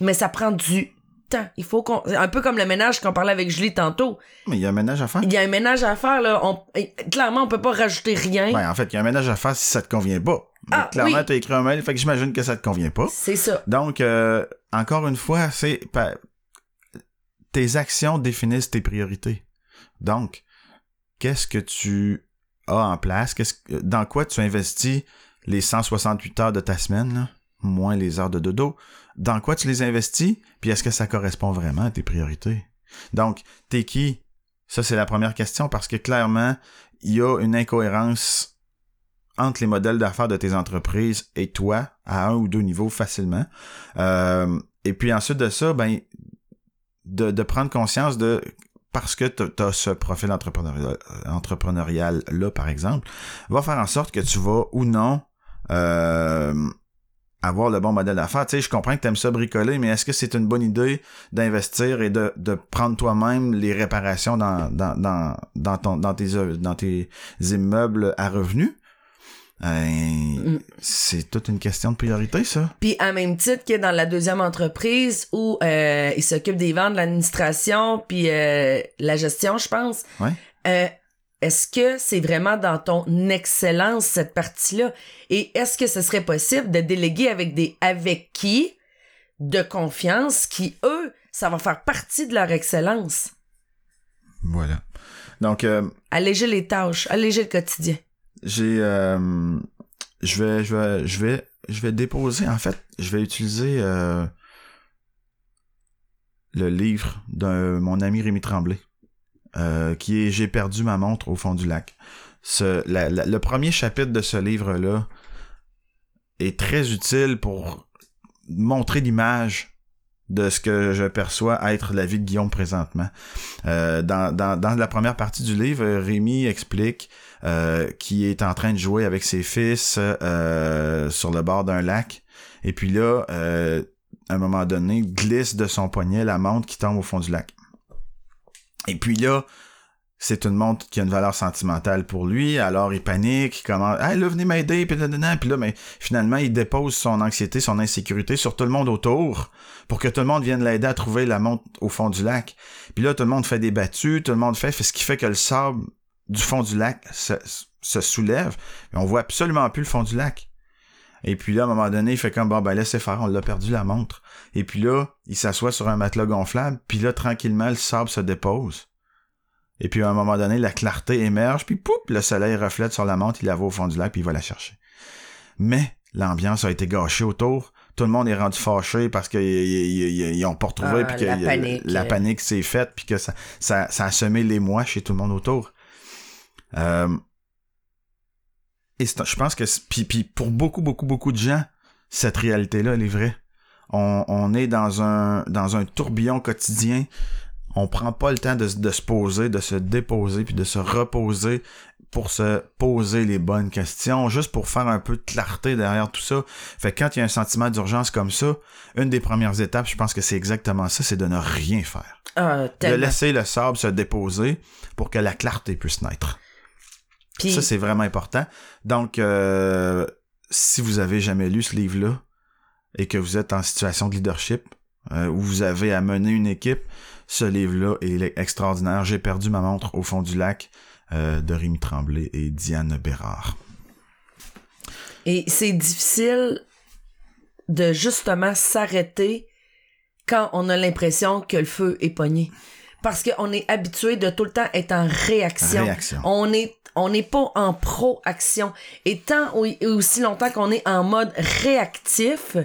Mais ça prend du temps. Il faut qu'on, un peu comme le ménage qu'on parlait avec Julie tantôt. Mais il y a un ménage à faire. Il y a un ménage à faire, là. On, clairement, on peut pas rajouter rien. Ouais, en fait, il y a un ménage à faire si ça te convient pas. Mais Ah, clairement, oui. tu as écrit un mail, fait que j'imagine que ça te convient pas. C'est ça. Donc, euh, encore une fois, c'est tes actions définissent tes priorités. Donc, qu'est-ce que tu as en place? Qu'est-ce que- dans quoi tu investis les 168 heures de ta semaine, là? moins les heures de dodo? Dans quoi tu les investis? Puis est-ce que ça correspond vraiment à tes priorités? Donc, t'es qui? Ça, c'est la première question parce que clairement, il y a une incohérence entre les modèles d'affaires de tes entreprises et toi à un ou deux niveaux facilement. Euh, et puis ensuite de ça, ben de, de prendre conscience de parce que tu as ce profil entrepreneurial, entrepreneurial là par exemple, va faire en sorte que tu vas ou non euh, avoir le bon modèle d'affaires. Tu sais, je comprends que tu aimes ça bricoler, mais est-ce que c'est une bonne idée d'investir et de, de prendre toi-même les réparations dans, dans, dans, dans, ton, dans, tes, œuvres- dans tes immeubles à revenus? Euh, C'est toute une question de priorité, ça. Puis à même titre que dans la deuxième entreprise où euh, il s'occupe des ventes, de l'administration, puis euh, la gestion, je pense. Ouais. Est-ce que c'est vraiment dans ton excellence cette partie-là? Et est-ce que ce serait possible de déléguer avec des avec qui de confiance qui, eux, ça va faire partie de leur excellence? Voilà. Donc, euh, Alléger les tâches, alléger le quotidien. j'ai euh, je vais je vais je vais je vais déposer en fait je vais utiliser euh, le livre de mon ami Rémi Tremblay euh, qui est j'ai perdu ma montre au fond du lac ce, le premier chapitre de ce livre là est très utile pour montrer l'image de ce que je perçois être la vie de Guillaume présentement. Euh, dans, dans, la première partie du livre, Rémi explique euh, qui est en train de jouer avec ses fils euh, sur le bord d'un lac. Et puis là, à un moment donné, glisse de son poignet la montre qui tombe au fond du lac. Et puis là, c'est une montre qui a une valeur sentimentale pour lui, alors il panique, il commence « Hey, là, venez m'aider! » Puis là. Puis là, mais finalement, il dépose son anxiété, son insécurité sur tout le monde autour pour que tout le monde vienne l'aider à trouver la montre au fond du lac. Puis là, tout le monde fait des battues, tout le monde fait, ce qui fait que le sable du fond du lac se, se soulève, et on voit absolument plus le fond du lac. Et puis là, à un moment donné, il fait comme, bon, ben, laissez faire, on l'a perdu la montre. Et puis là, il s'assoit sur un matelas gonflable, puis là, tranquillement, le sable se dépose. Et puis à un moment donné, la clarté émerge, puis poup, le soleil reflète sur la montre, il la voit au fond du lac, puis il va la chercher. Mais l'ambiance a été gâchée autour. Tout le monde est rendu fâché parce qu'ils ils, ont pas retrouvé, Ah, puis que la panique. la panique s'est faite, puis que ça, ça, ça a semé l'émoi chez tout le monde autour. Euh, et c'est- je pense que c'est- puis, puis pour beaucoup beaucoup beaucoup de gens, cette réalité-là, elle est vraie. On, on est dans un dans un tourbillon quotidien. On prend pas le temps de, se- de se poser, de se déposer, puis de se reposer pour se poser les bonnes questions, juste pour faire un peu de clarté derrière tout ça. Fait que quand il y a un sentiment d'urgence comme ça, une des premières étapes, je pense que c'est exactement ça, c'est de ne rien faire. Ah, De laisser le sable se déposer pour que la clarté puisse naître. Ça, c'est vraiment important. Donc, euh, si vous avez jamais lu ce livre-là et que vous êtes en situation de leadership, euh, où vous avez à mener une équipe, ce livre-là est extraordinaire. J'ai perdu ma montre au fond du lac euh, de Rémi Tremblay et Diane Bérard. Et c'est difficile de justement s'arrêter quand on a l'impression que le feu est pogné. Parce qu'on est habitué de tout le temps être en réaction. Réaction. On est on n'est pas en proaction. Et tant ou- aussi longtemps qu'on est en mode réactif,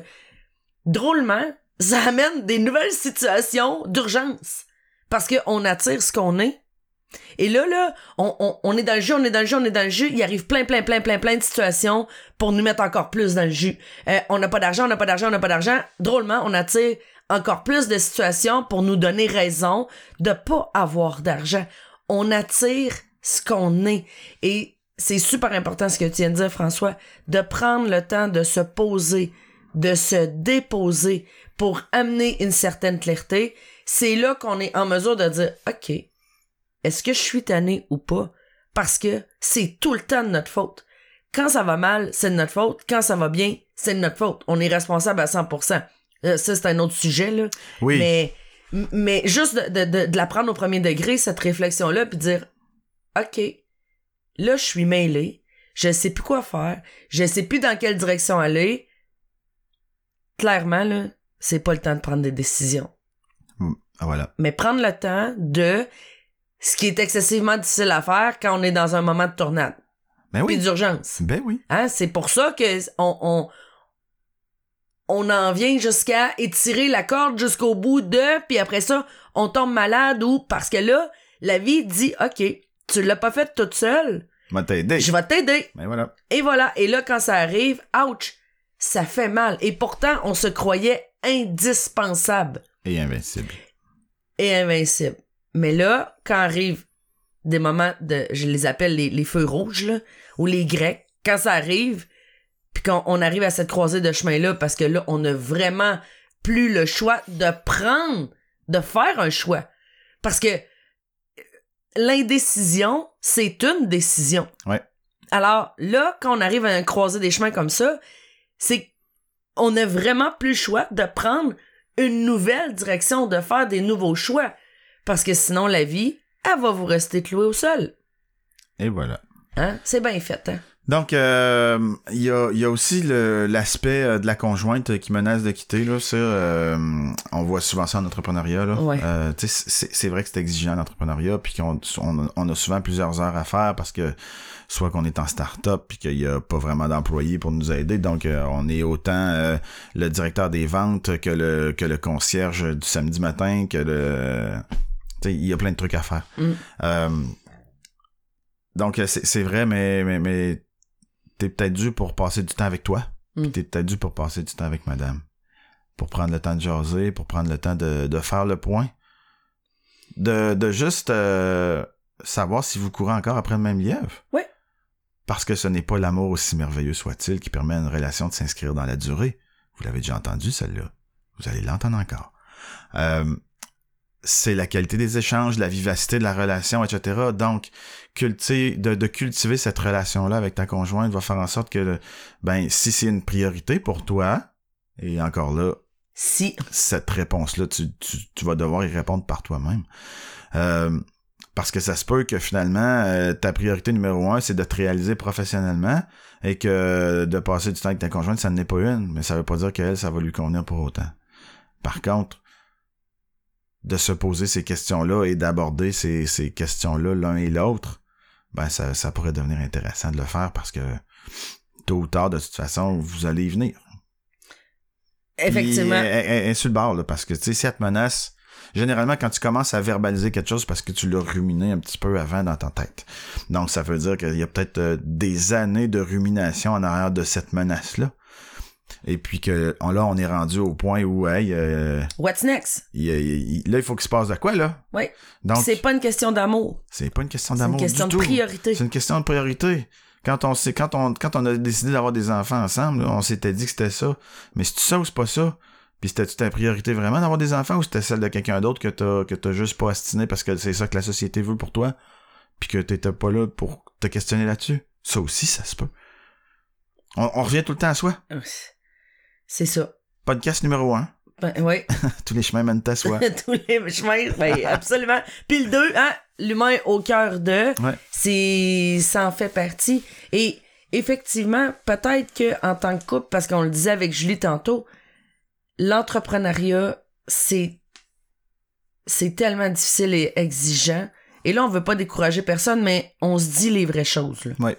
drôlement, ça [laughs] amène des nouvelles situations d'urgence. Parce qu'on attire ce qu'on est. Et là, là, on, on, on est dans le jeu, on est dans le jeu, on est dans le jeu. Il arrive plein, plein, plein, plein, plein de situations pour nous mettre encore plus dans le jus. Euh, on n'a pas d'argent, on n'a pas d'argent, on n'a pas d'argent. Drôlement, on attire encore plus de situations pour nous donner raison de pas avoir d'argent. On attire ce qu'on est. Et c'est super important ce que tu viens de dire, François, de prendre le temps de se poser, de se déposer pour amener une certaine clarté. C'est là qu'on est en mesure de dire, OK, est-ce que je suis tanné ou pas? Parce que c'est tout le temps de notre faute. Quand ça va mal, c'est de notre faute. Quand ça va bien, c'est de notre faute. On est responsable à 100%. Euh, ça, c'est un autre sujet, là. Oui. Mais, mais juste de, de, de, la prendre au premier degré, cette réflexion-là, puis dire, OK, là, je suis mêlé. Je sais plus quoi faire. Je sais plus dans quelle direction aller. Clairement, là, c'est pas le temps de prendre des décisions Ah, voilà. mais prendre le temps de ce qui est excessivement difficile à faire quand on est dans un moment de tornade Ben puis oui. d'urgence. Ben oui. Hein, c'est pour ça que on, on on en vient jusqu'à étirer la corde jusqu'au bout de puis après ça, on tombe malade ou parce que là, la vie dit OK, tu l'as pas fait toute seule, Va je vais t'aider. Ben voilà. Et voilà, et là quand ça arrive, ouch, ça fait mal et pourtant on se croyait indispensable Et invincible. et invincible. Mais là, quand arrivent des moments de, je les appelle les, les feux rouges, là, ou les grecs, quand ça arrive, puis quand on arrive à cette croisée de chemin-là, parce que là, on n'a vraiment plus le choix de prendre, de faire un choix. Parce que l'indécision, c'est une décision. Ouais. Alors là, quand on arrive à un croisé des chemins comme ça, c'est on n'a vraiment plus le choix de prendre une nouvelle direction, de faire des nouveaux choix. Parce que sinon, la vie, elle va vous rester clouée au sol. Et voilà. Hein? C'est bien fait, hein? Donc, euh, il y, a, il y a aussi l'aspect euh, de la conjointe qui menace de quitter. Là, ça, euh, on voit souvent ça en entrepreneuriat. Là. Ouais. Euh, c'est c'est vrai que c'est exigeant l'entrepreneuriat, puis qu'on on, on a souvent plusieurs heures à faire parce que soit qu'on est en start-up puis qu'il y a pas vraiment d'employés pour nous aider. Donc, euh, on est autant euh, le directeur des ventes que le que le concierge du samedi matin, que le... Il y a plein de trucs à faire. Mm. Euh, donc, c'est c'est vrai, mais, mais, mais t'es peut-être dû pour passer du temps avec toi. Mm. Puis t'es peut-être dû pour passer du temps avec madame. Pour prendre le temps de jaser, pour prendre le temps de, de faire le point. De, de juste euh, savoir si vous courez encore après le même lièvre. Oui. Parce que ce n'est pas l'amour aussi merveilleux soit-il qui permet à une relation de s'inscrire dans la durée. Vous l'avez déjà entendu, celle-là. Vous allez l'entendre encore. Euh, c'est la qualité des échanges, la vivacité de la relation, etc. Donc, cultiver, de, de cultiver cette relation-là avec ta conjointe va faire en sorte que, ben, si c'est une priorité pour toi, et encore là, Si. cette réponse-là, tu, tu, tu vas devoir y répondre par toi-même. Euh, parce que ça se peut que finalement, euh, ta priorité numéro un, c'est de te réaliser professionnellement et que de passer du temps avec ta conjointe, ça n'est pas une, mais ça veut pas dire qu'elle, ça va lui convenir pour autant. Par contre, de se poser ces questions-là et d'aborder ces, ces questions-là l'un et l'autre, ben ça, ça pourrait devenir intéressant de le faire parce que tôt ou tard, de toute façon, vous allez y venir. Effectivement. Elle, est sur le bord, là, parce que, tu sais, si elle te menace, généralement, quand tu commences à verbaliser quelque chose, parce que tu l'as ruminé un petit peu avant dans ta tête. Donc, ça veut dire qu'il y a peut-être euh, des années de rumination en arrière de cette menace-là. Et puis que on- là, on est rendu au point où, hey, euh, What's next? il- il- là, il faut qu'il se passe de quoi, là? Oui. Donc, C'est pas une question d'amour. c'est pas une question C'est une d'amour question du de tout. priorité. C'est une question de priorité. Quand on quand on, quand on a décidé d'avoir des enfants ensemble, là, on s'était dit que c'était ça. Mais c'est ça ou c'est pas ça? Puis c'était-tu ta priorité vraiment d'avoir des enfants ou c'était celle de quelqu'un d'autre que t'as, que t'as juste pas astiné parce que c'est ça que la société veut pour toi? Puis que t'étais pas là pour te questionner là-dessus? Ça aussi, ça se peut. On, on revient tout le temps à soi. C'est ça. Podcast numéro un. Ben, oui. [laughs] Tous les chemins mènent à soi. [laughs] Tous les chemins. Ben, [laughs] absolument. Puis le 2, hein, l'humain au cœur de, Ouais. c'est, ça en fait partie. Et effectivement, peut-être que en tant que couple, parce qu'on le disait avec Julie tantôt, l'entrepreneuriat, c'est, c'est tellement difficile et exigeant. Et là, on veut pas décourager personne, mais on se dit les vraies choses. là. Ouais.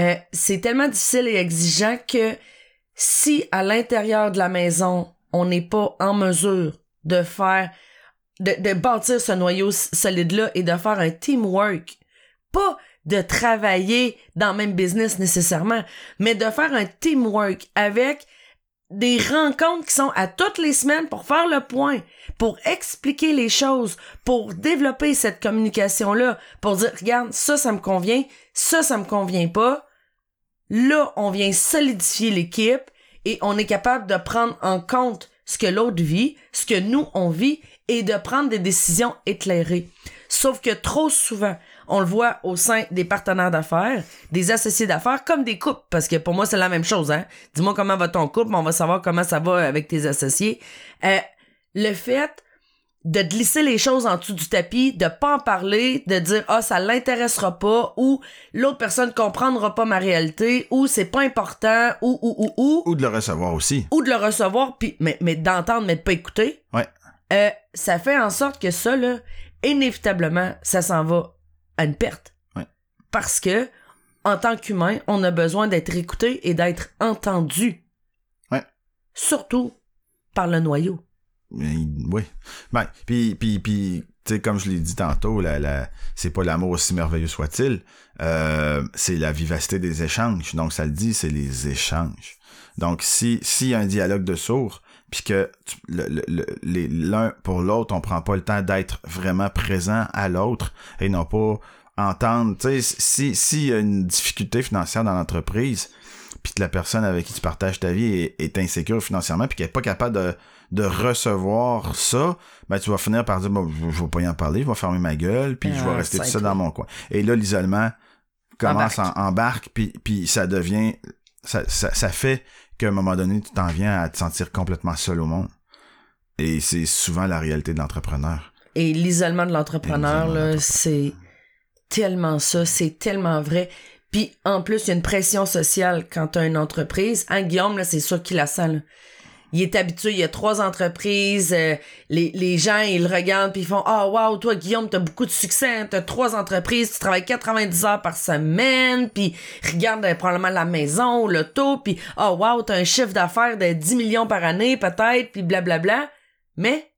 Euh, c'est tellement difficile et exigeant que si à l'intérieur de la maison, on n'est pas en mesure de faire, de, bâtir ce noyau solide-là et de faire un teamwork, pas de travailler dans le même business nécessairement, mais de faire un teamwork avec des rencontres qui sont à toutes les semaines pour faire le point, pour expliquer les choses, pour développer cette communication-là, pour dire, regarde, ça, ça me convient, ça, ça me convient pas. Là, on vient solidifier l'équipe et on est capable de prendre en compte ce que l'autre vit, ce que nous, on vit et de prendre des décisions éclairées. Sauf que trop souvent, on le voit au sein des partenaires d'affaires, des associés d'affaires, comme des couples, parce que pour moi, c'est la même chose. Hein? Dis-moi comment va ton couple, on va savoir comment ça va avec tes associés. Euh, le fait de glisser les choses en dessous du tapis, de pas en parler, de dire ah ça l'intéressera pas ou l'autre personne comprendra pas ma réalité ou c'est pas important ou ou ou ou Ou de le recevoir aussi. ou de le recevoir puis mais mais d'entendre mais de pas écouter. Ouais. Euh, ça fait en sorte que ça là inévitablement ça s'en va à une perte. Ouais. Parce que en tant qu'humain, on a besoin d'être écouté et d'être entendu. Ouais. Surtout par le noyau. Oui. Ben, puis, puis, puis, tu sais, comme je l'ai dit tantôt, la, la, c'est pas l'amour aussi merveilleux soit-il, euh, c'est la vivacité des échanges. Donc, ça le dit, c'est les échanges. Donc, si, s'il y a un dialogue de sourds, puis que tu- le- le- l'un pour l'autre, on prend pas le temps d'être vraiment présent à l'autre et non pas entendre, tu sais, si, s'il y a une difficulté financière dans l'entreprise, puis que la personne avec qui tu partages ta vie est, est insécure financièrement, puis qu'elle est pas capable de, de recevoir ça, ben tu vas finir par dire bon, je, je vais pas y en parler, je vais fermer ma gueule, puis je vais Ah, rester tout seul dans mon coin. Et là, l'isolement commence Embarque. en embarque, puis, puis ça devient ça, ça, ça fait qu'à un moment donné, tu t'en viens à te sentir complètement seul au monde. Et c'est souvent la réalité de l'entrepreneur. Et l'isolement de l'entrepreneur, là, c'est tellement ça, c'est tellement vrai. Puis en plus, il y a une pression sociale quand t'as une entreprise. Hein, Guillaume, là, c'est sûr qu'il la sent. là. Il est habitué, il y a trois entreprises, euh, les, les gens, ils le regardent puis ils font « Ah, wow, toi, Guillaume, t'as beaucoup de succès, hein, t'as trois entreprises, tu travailles 90 heures par semaine, puis regarde euh, probablement la maison l'auto, puis Ah, wow, t'as un chiffre d'affaires de 10 millions par année, peut-être, puis blablabla. » Mais,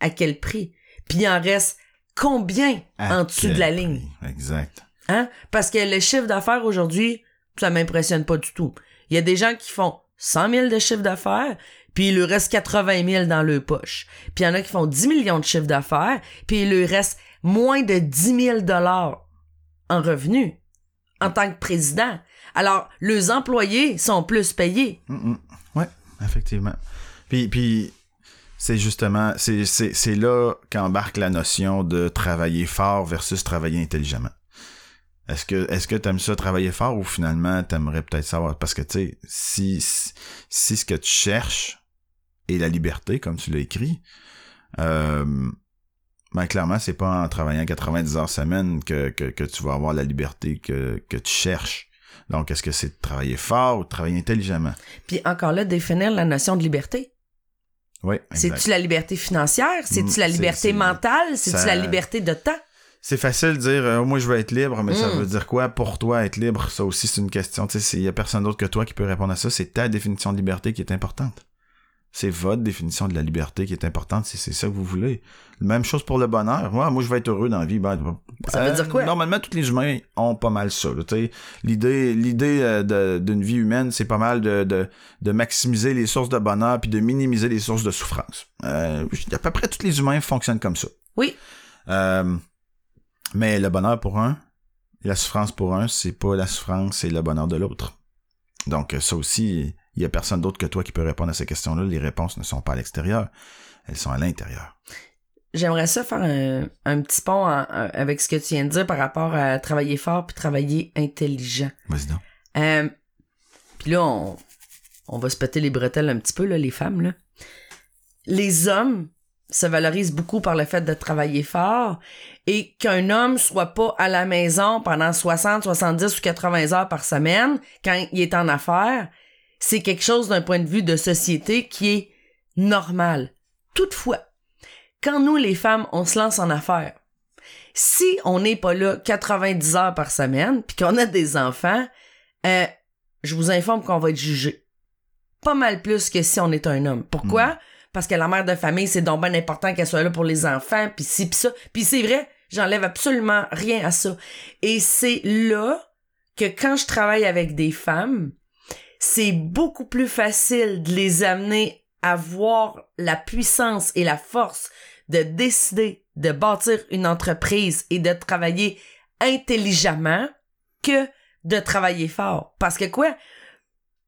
à quel prix? Puis il en reste combien À en dessous de la prix? ligne? Exact. Hein? Parce que le chiffre d'affaires aujourd'hui, ça m'impressionne pas du tout. Il y a des gens qui font 100 000 de chiffre d'affaires, puis il leur reste 80 000 dans leur poche. Puis il y en a qui font 10 millions de chiffre d'affaires, puis il leur reste moins de 10 000 dollars en revenus en tant que président. Alors, leurs employés sont plus payés. Mm, mm. Ouais, effectivement. Puis, puis c'est justement, c'est là qu'embarque la notion de travailler fort versus travailler intelligemment. Est-ce que, est-ce que t'aimes ça travailler fort ou finalement t'aimerais peut-être savoir, parce que tu sais, si, si, si ce que tu cherches est la liberté, comme tu l'as écrit, euh, ben clairement, c'est pas en travaillant 90 heures semaine que, que, que tu vas avoir la liberté que, que tu cherches. Donc, est-ce que c'est de travailler fort ou de travailler intelligemment? Puis encore là, définir la notion de liberté. Oui. C'est-tu la liberté financière? C'est-tu Mm, la liberté mentale? C'est-tu la liberté de temps? C'est facile de dire euh, moi je veux être libre, mais ça Mm. veut dire quoi pour toi être libre? Ça aussi c'est une question. Tu sais, il y a personne d'autre que toi qui peut répondre à ça. C'est ta définition de liberté qui est importante. C'est votre définition de la liberté qui est importante si c'est ça que vous voulez. Même chose pour le bonheur. Moi, moi je veux être heureux dans la vie. Ben, Ça veut euh, dire quoi? Normalement, tous les humains ont pas mal ça. L'idée, l'idée euh, d'une vie humaine, c'est pas mal de, de, de maximiser les sources de bonheur puis de minimiser les sources de souffrance. Euh, à peu près tous les humains fonctionnent comme ça. Oui. Euh, mais le bonheur pour un, la souffrance pour un, c'est pas la souffrance, c'est le bonheur de l'autre. Donc ça aussi, il y a personne d'autre que toi qui peut répondre à ces questions-là. Les réponses ne sont pas à l'extérieur, elles sont à l'intérieur. J'aimerais ça faire un, un petit pont en- avec ce que tu viens de dire par rapport à travailler fort puis travailler intelligent. Vas-y donc. Euh, puis là, on, on va se péter les bretelles un petit peu, là, les femmes. Là. Les hommes se valorisent beaucoup par le fait de travailler fort et qu'un homme soit pas à la maison pendant 60, 70 ou 80 heures par semaine quand il est en affaires, c'est quelque chose d'un point de vue de société qui est normal. Toutefois, quand nous, les femmes, on se lance en affaires, si on n'est pas là 90 heures par semaine, puis qu'on a des enfants, euh, je vous informe qu'on va être jugé. Pas mal plus que si on est un homme. Pourquoi? Parce que la mère de famille, c'est donc bien important qu'elle soit là pour les enfants, puis ci, puis ça. Puis c'est vrai, j'enlève absolument rien à ça. Et c'est là que quand je travaille avec des femmes, c'est beaucoup plus facile de les amener à voir la puissance et la force de décider de bâtir une entreprise et de travailler intelligemment que de travailler fort. Parce que quoi?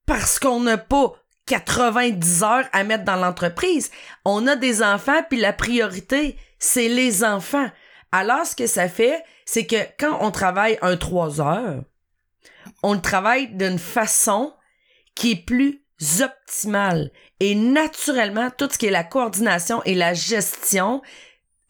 Parce qu'on n'a pas 90 heures à mettre dans l'entreprise. On a des enfants, puis la priorité, c'est les enfants. Alors, ce que ça fait, c'est que quand on travaille un 3 heures, on le travaille d'une façon qui est plus optimale. Et naturellement, tout ce qui est la coordination et la gestion,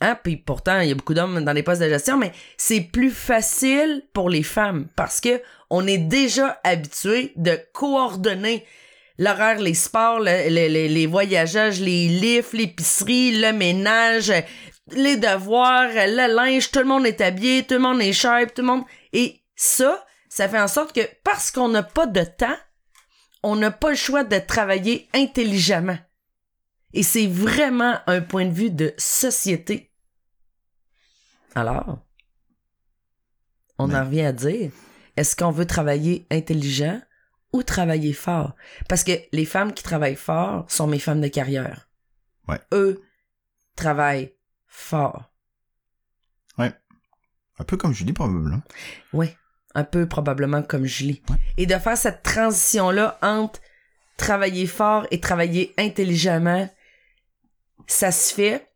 hein, puis pourtant, il y a beaucoup d'hommes dans les postes de gestion, mais c'est plus facile pour les femmes parce que on est déjà habitué de coordonner l'horaire, les sports, le- le- le- les voyages, les lifts, l'épicerie, le ménage, les devoirs, le linge, tout le monde est habillé, tout le monde est sharp, tout le monde... Et ça, ça fait en sorte que parce qu'on n'a pas de temps, on n'a pas le choix de travailler intelligemment. Et c'est vraiment un point de vue de société. Alors, on Mais- en revient à dire, est-ce qu'on veut travailler intelligent? Ou travailler fort? Parce que les femmes qui travaillent fort sont mes femmes de carrière. Ouais. Eux travaillent fort. Un peu comme Julie, probablement. Oui, un peu probablement comme Julie. Ouais. Et de faire cette transition-là entre travailler fort et travailler intelligemment, ça se fait,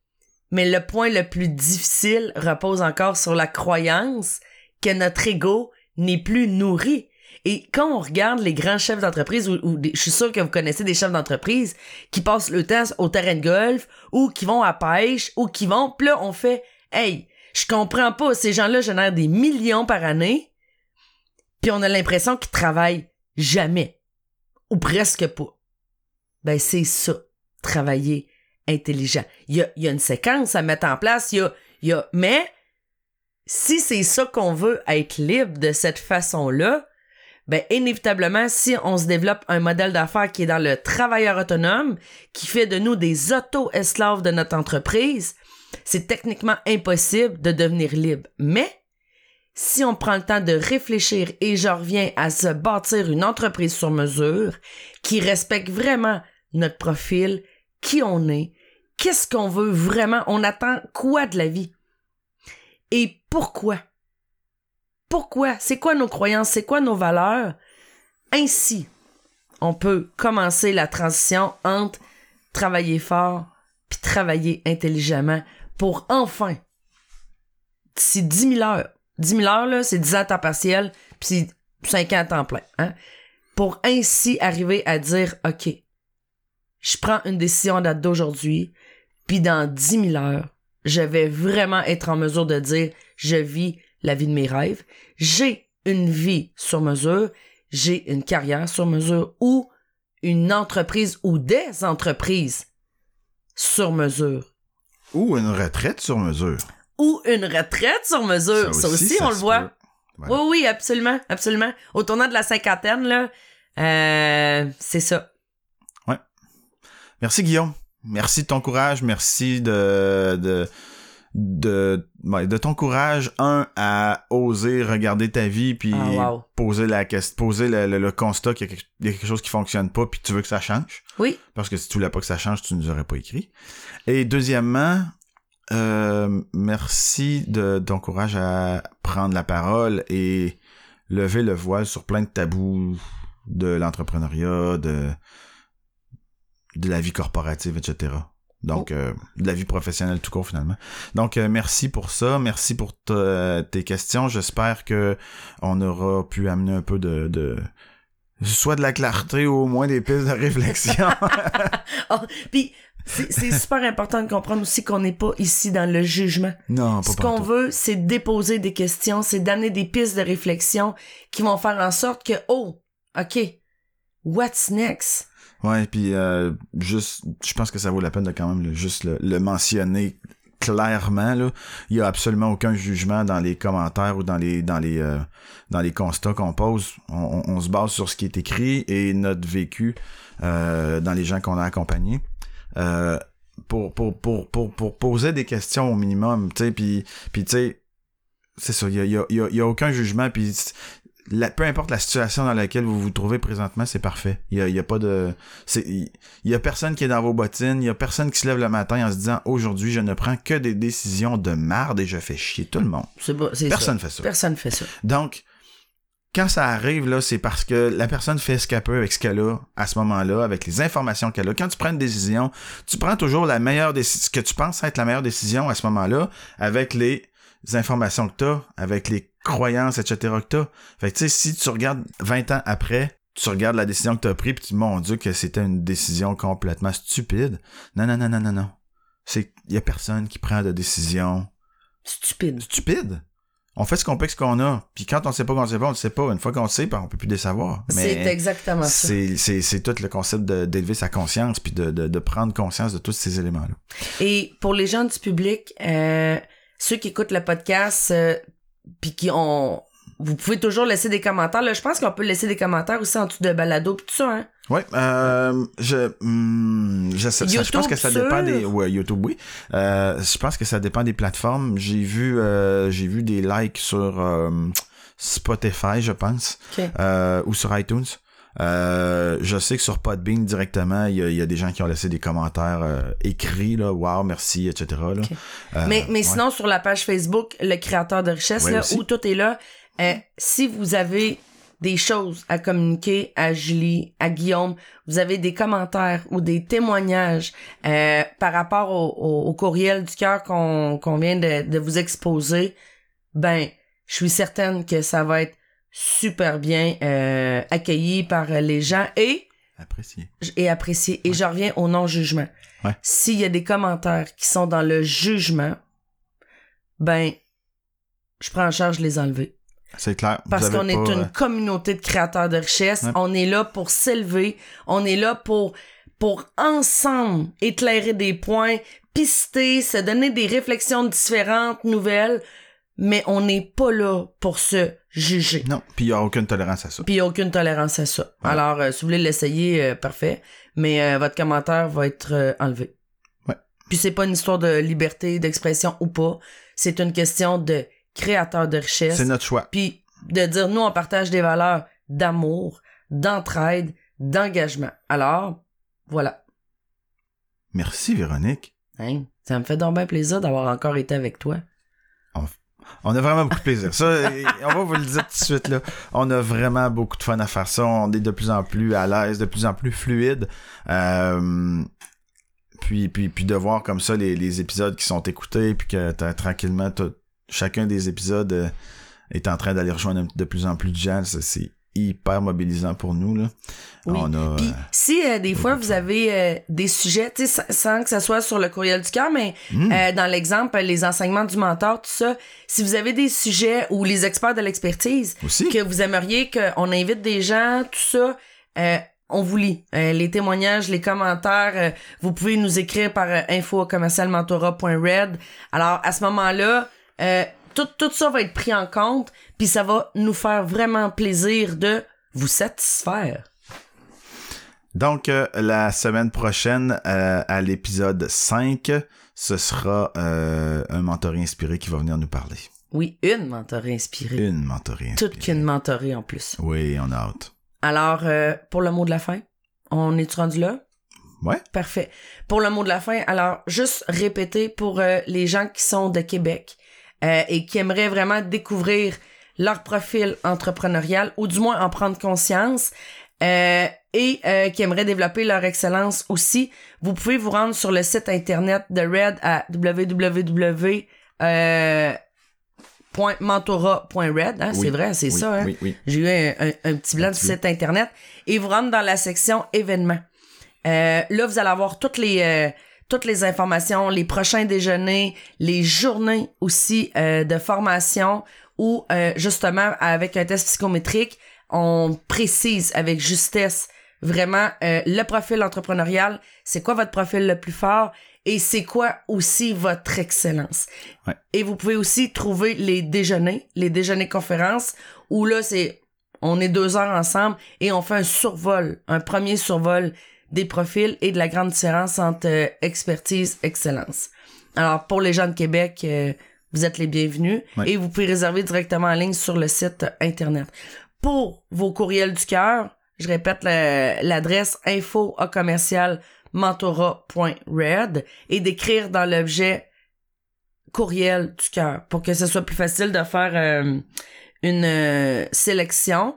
mais le point le plus difficile repose encore sur la croyance que notre ego n'est plus nourri. Et quand on regarde les grands chefs d'entreprise, ou, des- je suis sûr que vous connaissez des chefs d'entreprise qui passent le temps au terrain de golf, ou qui vont à pêche, ou qui vont, puis là, on fait, hey, Je comprends pas. Ces gens-là génèrent des millions par année, puis on a l'impression qu'ils travaillent jamais. Ou presque pas. Ben, c'est ça. Travailler intelligent. Il y a, y a une séquence à mettre en place. Il y a, y a, mais si c'est ça qu'on veut, être libre de cette façon-là, ben inévitablement, si on se développe un modèle d'affaires qui est dans le travailleur autonome, qui fait de nous des auto-esclaves de notre entreprise, c'est techniquement impossible de devenir libre. Mais si on prend le temps de réfléchir et je reviens à se bâtir une entreprise sur mesure qui respecte vraiment notre profil, qui on est, qu'est-ce qu'on veut vraiment, on attend quoi de la vie? Et pourquoi? Pourquoi? C'est quoi nos croyances? C'est quoi nos valeurs? Ainsi, on peut commencer la transition entre travailler fort puis travailler intelligemment pour enfin, d'ici 10 000 heures, 10 000 heures, c'est 10 ans à temps partiel, puis 5 ans à temps plein, hein, pour ainsi arriver à dire, OK, je prends une décision à date d'aujourd'hui, puis dans 10 000 heures, je vais vraiment être en mesure de dire, je vis la vie de mes rêves, j'ai une vie sur mesure, j'ai une carrière sur mesure ou une entreprise ou des entreprises sur mesure. Ou une retraite sur mesure. Ou une retraite sur mesure. Ça aussi, on le voit. Oui, oui, absolument, absolument. Au tournant de la cinquantaine, là, euh, c'est ça. Ouais. Merci, Guillaume. Merci de ton courage. Merci de, de, de, de ton courage, un, à oser regarder ta vie puis Ah, wow. poser la poser le, le- le constat qu'il y, a quelque- il y a quelque chose qui fonctionne pas puis tu veux que ça change. Oui. Parce que si tu voulais pas que ça change, tu nous aurais pas écrit. Et deuxièmement, euh, merci de, de ton courage à prendre la parole et lever le voile sur plein de tabous de l'entrepreneuriat, de, de la vie corporative, etc. Donc, euh, de la vie professionnelle tout court, finalement. Donc, euh, merci pour ça. Merci pour ta- tes questions. J'espère que on aura pu amener un peu de, de soit de la clarté ou au moins des pistes de réflexion. [laughs] [laughs] Oh, Puis, c'est super important de comprendre aussi qu'on n'est pas ici dans le jugement. non, pas Ce qu'on veut, c'est déposer des questions, c'est d'amener des pistes de réflexion qui vont faire en sorte que, oh, OK, what's next? Ouais, puis euh, juste, je pense que ça vaut la peine de quand même le- juste le, le mentionner clairement là. Il y a absolument aucun jugement dans les commentaires ou dans les dans les euh, dans les constats qu'on pose. On, on- se base sur ce qui est écrit et notre vécu euh, dans les gens qu'on a accompagnés. Euh, pour, pour, pour, pour, pour poser des questions au minimum, tu sais, puis, puis tu sais, c'est ça, il y a, y, a, y a aucun jugement, puis la, peu importe la situation dans laquelle vous vous trouvez présentement, c'est parfait. Il y a, il y a pas de... c'est Il y a personne qui est dans vos bottines, il y a personne qui se lève le matin en se disant « Aujourd'hui, je ne prends que des décisions de marde et je fais chier tout le monde. C'est pas- c'est » Personne ça. fait ça. Personne fait ça. Donc, quand ça arrive, là, c'est parce que la personne fait ce qu'elle peut avec ce qu'elle a à ce moment-là, avec les informations qu'elle a. Quand tu prends une décision, tu prends toujours la meilleure décision, ce que tu penses être la meilleure décision à ce moment-là, avec les informations que tu as, avec les croyances, etc. que tu as. Fait que, tu sais, si tu regardes 20 ans après, tu regardes la décision que tu as prise, puis tu mon Dieu, que c'était une décision complètement stupide. Non, non, non, non, non, non. C'est, y a personne qui prend de décision Stupide. stupide. On fait ce qu'on peut ce qu'on a. Puis quand on sait pas qu'on sait pas, on le sait pas. Une fois qu'on sait, ben, on peut plus les savoir. C'est exactement ça. c'est, c'est, c'est tout le concept d'élever sa conscience puis de, de, de prendre conscience de tous ces éléments-là. Et pour les gens du public, euh, ceux qui écoutent le podcast, euh, puis qui ont... Vous pouvez toujours laisser des commentaires. Là, je pense qu'on peut laisser des commentaires aussi en dessous de balado pis tout ça, hein? Ouais, euh, je, hmm, je, ça- je pense que ça dépend des, ouais, YouTube, oui. Euh, je pense que ça dépend des plateformes. J'ai vu, euh, j'ai vu des likes sur euh, Spotify, je pense, ou sur iTunes. Euh, je sais que sur Podbean directement, il y a, il y a des gens qui ont laissé des commentaires euh, écrits là, wow, merci, etc. Là. Euh, mais mais ouais. sinon, sur la page Facebook, le créateur de richesse, Ouais, là, où tout est là, euh, si vous avez des choses à communiquer à Julie, à Guillaume, vous avez des commentaires ou des témoignages euh, par rapport au, au- au courriel du cœur qu'on qu'on vient de, de vous exposer, ben, je suis certaine que ça va être super bien euh, accueilli par les gens et apprécié. et apprécié. Et je reviens au non-jugement. Ouais. S'il y a des commentaires qui sont dans le jugement, ben, je prends en charge les enlever. C'est clair. Parce qu'on est une euh, communauté de créateurs de richesse. Ouais. On est là pour s'élever. On est là pour, pour ensemble éclairer des points, pister, se donner des réflexions différentes, nouvelles. Mais on n'est pas là pour se juger. Non, puis il n'y a aucune tolérance à ça. Puis il y a aucune tolérance à ça. Ouais. Alors, euh, si vous voulez l'essayer, euh, parfait. Mais euh, votre commentaire va être euh, enlevé. Ouais. Puis c'est pas une histoire de liberté d'expression ou pas. C'est une question de créateur de richesse. C'est notre choix. Puis de dire, nous, on partage des valeurs d'amour, d'entraide, d'engagement. Alors, voilà. Merci, Véronique. Hein? Ça me fait donc bien plaisir d'avoir encore été avec toi. On a vraiment beaucoup de plaisir. Ça, on va vous le dire tout de suite, là. On a vraiment beaucoup de fun à faire ça. On est de plus en plus à l'aise, de plus en plus fluide. Euh, puis, puis, puis de voir comme ça les, épisodes qui sont écoutés, puis que tranquillement, chacun des épisodes euh, est en train d'aller rejoindre de plus en plus de gens. C'est hyper mobilisant pour nous, là. Oui. On a... Puis euh, si euh, des fois vous avez euh, des sujets, sans, sans que ça soit sur le courriel du cœur, mais hmm, euh, dans l'exemple, les enseignements du mentor, tout ça, si vous avez des sujets ou les experts de l'expertise aussi. que vous aimeriez qu'on invite des gens, tout ça, euh, on vous lit. Euh, les témoignages, les commentaires, vous pouvez nous écrire par info commercialmentorat.red. Alors, à ce moment-là, euh, tout, tout ça va être pris en compte, puis ça va nous faire vraiment plaisir de vous satisfaire. Donc, euh, la semaine prochaine, euh, à l'épisode 5, ce sera euh, un mentoré inspiré qui va venir nous parler. Oui, une mentorée inspirée. Une mentorée inspirée. Toute qu'une mentorée en plus. Oui, on a hâte. Alors, pour le mot de la fin, on est rendu là? Ouais. Parfait. Pour le mot de la fin, alors, juste répéter pour les gens qui sont de Québec euh, et qui aimeraient vraiment découvrir leur profil entrepreneurial ou du moins en prendre conscience euh, et euh, qui aimeraient développer leur excellence aussi, vous pouvez vous rendre sur le site internet de Red à www. Euh, hein, Oui. c'est vrai, c'est Oui, ça, hein? Oui, oui. J'ai eu un, un- un petit blanc du site internet et vous rentrez dans la section événements. Euh, là, vous allez avoir toutes les euh, toutes les informations, les prochains déjeuners, les journées aussi euh, de formation où euh, justement avec un test psychométrique, on précise avec justesse vraiment euh, le profil entrepreneurial, c'est quoi votre profil le plus fort et c'est quoi aussi votre excellence. Ouais. Et vous pouvez aussi trouver les déjeuners, les déjeuners conférences où là c'est on est deux heures ensemble et on fait un survol, un premier survol des profils et de la grande différence entre euh, expertise excellence. Alors pour les gens de Québec, euh, vous êtes les bienvenus et vous pouvez réserver directement en ligne sur le site internet. Pour vos courriels du cœur, je répète l'adresse info à commercial et d'écrire dans l'objet courriel du cœur pour que ce soit plus facile de faire euh, une euh, sélection.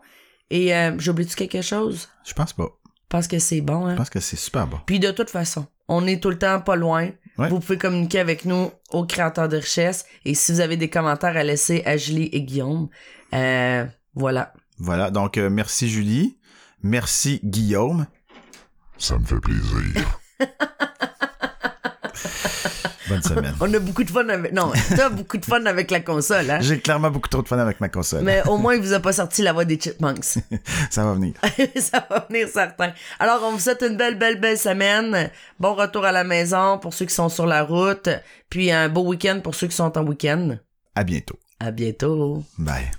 Et euh, j'oublie-tu quelque chose? Je pense pas. Parce que c'est bon, hein? Je pense que c'est super bon. Puis de toute façon, on est tout le temps pas loin. Ouais. Vous pouvez communiquer avec nous au créateur de richesse. Et si vous avez des commentaires à laisser à Julie et Guillaume, euh, voilà. Voilà. Donc, euh, merci Julie. Merci Guillaume. Ça me fait plaisir. [laughs] Bonne semaine. [laughs] On a beaucoup de fun avec... Non, [laughs] t'as beaucoup de fun avec la console, hein? J'ai clairement beaucoup trop de fun avec ma console. Mais au moins, il vous a pas sorti la voix des Chipmunks. [laughs] Ça va venir. ça va venir certain. Alors, on vous souhaite une belle, belle, belle semaine. Bon retour à la maison pour ceux qui sont sur la route. Puis un beau week-end pour ceux qui sont en week-end. À bientôt. À bientôt. Bye.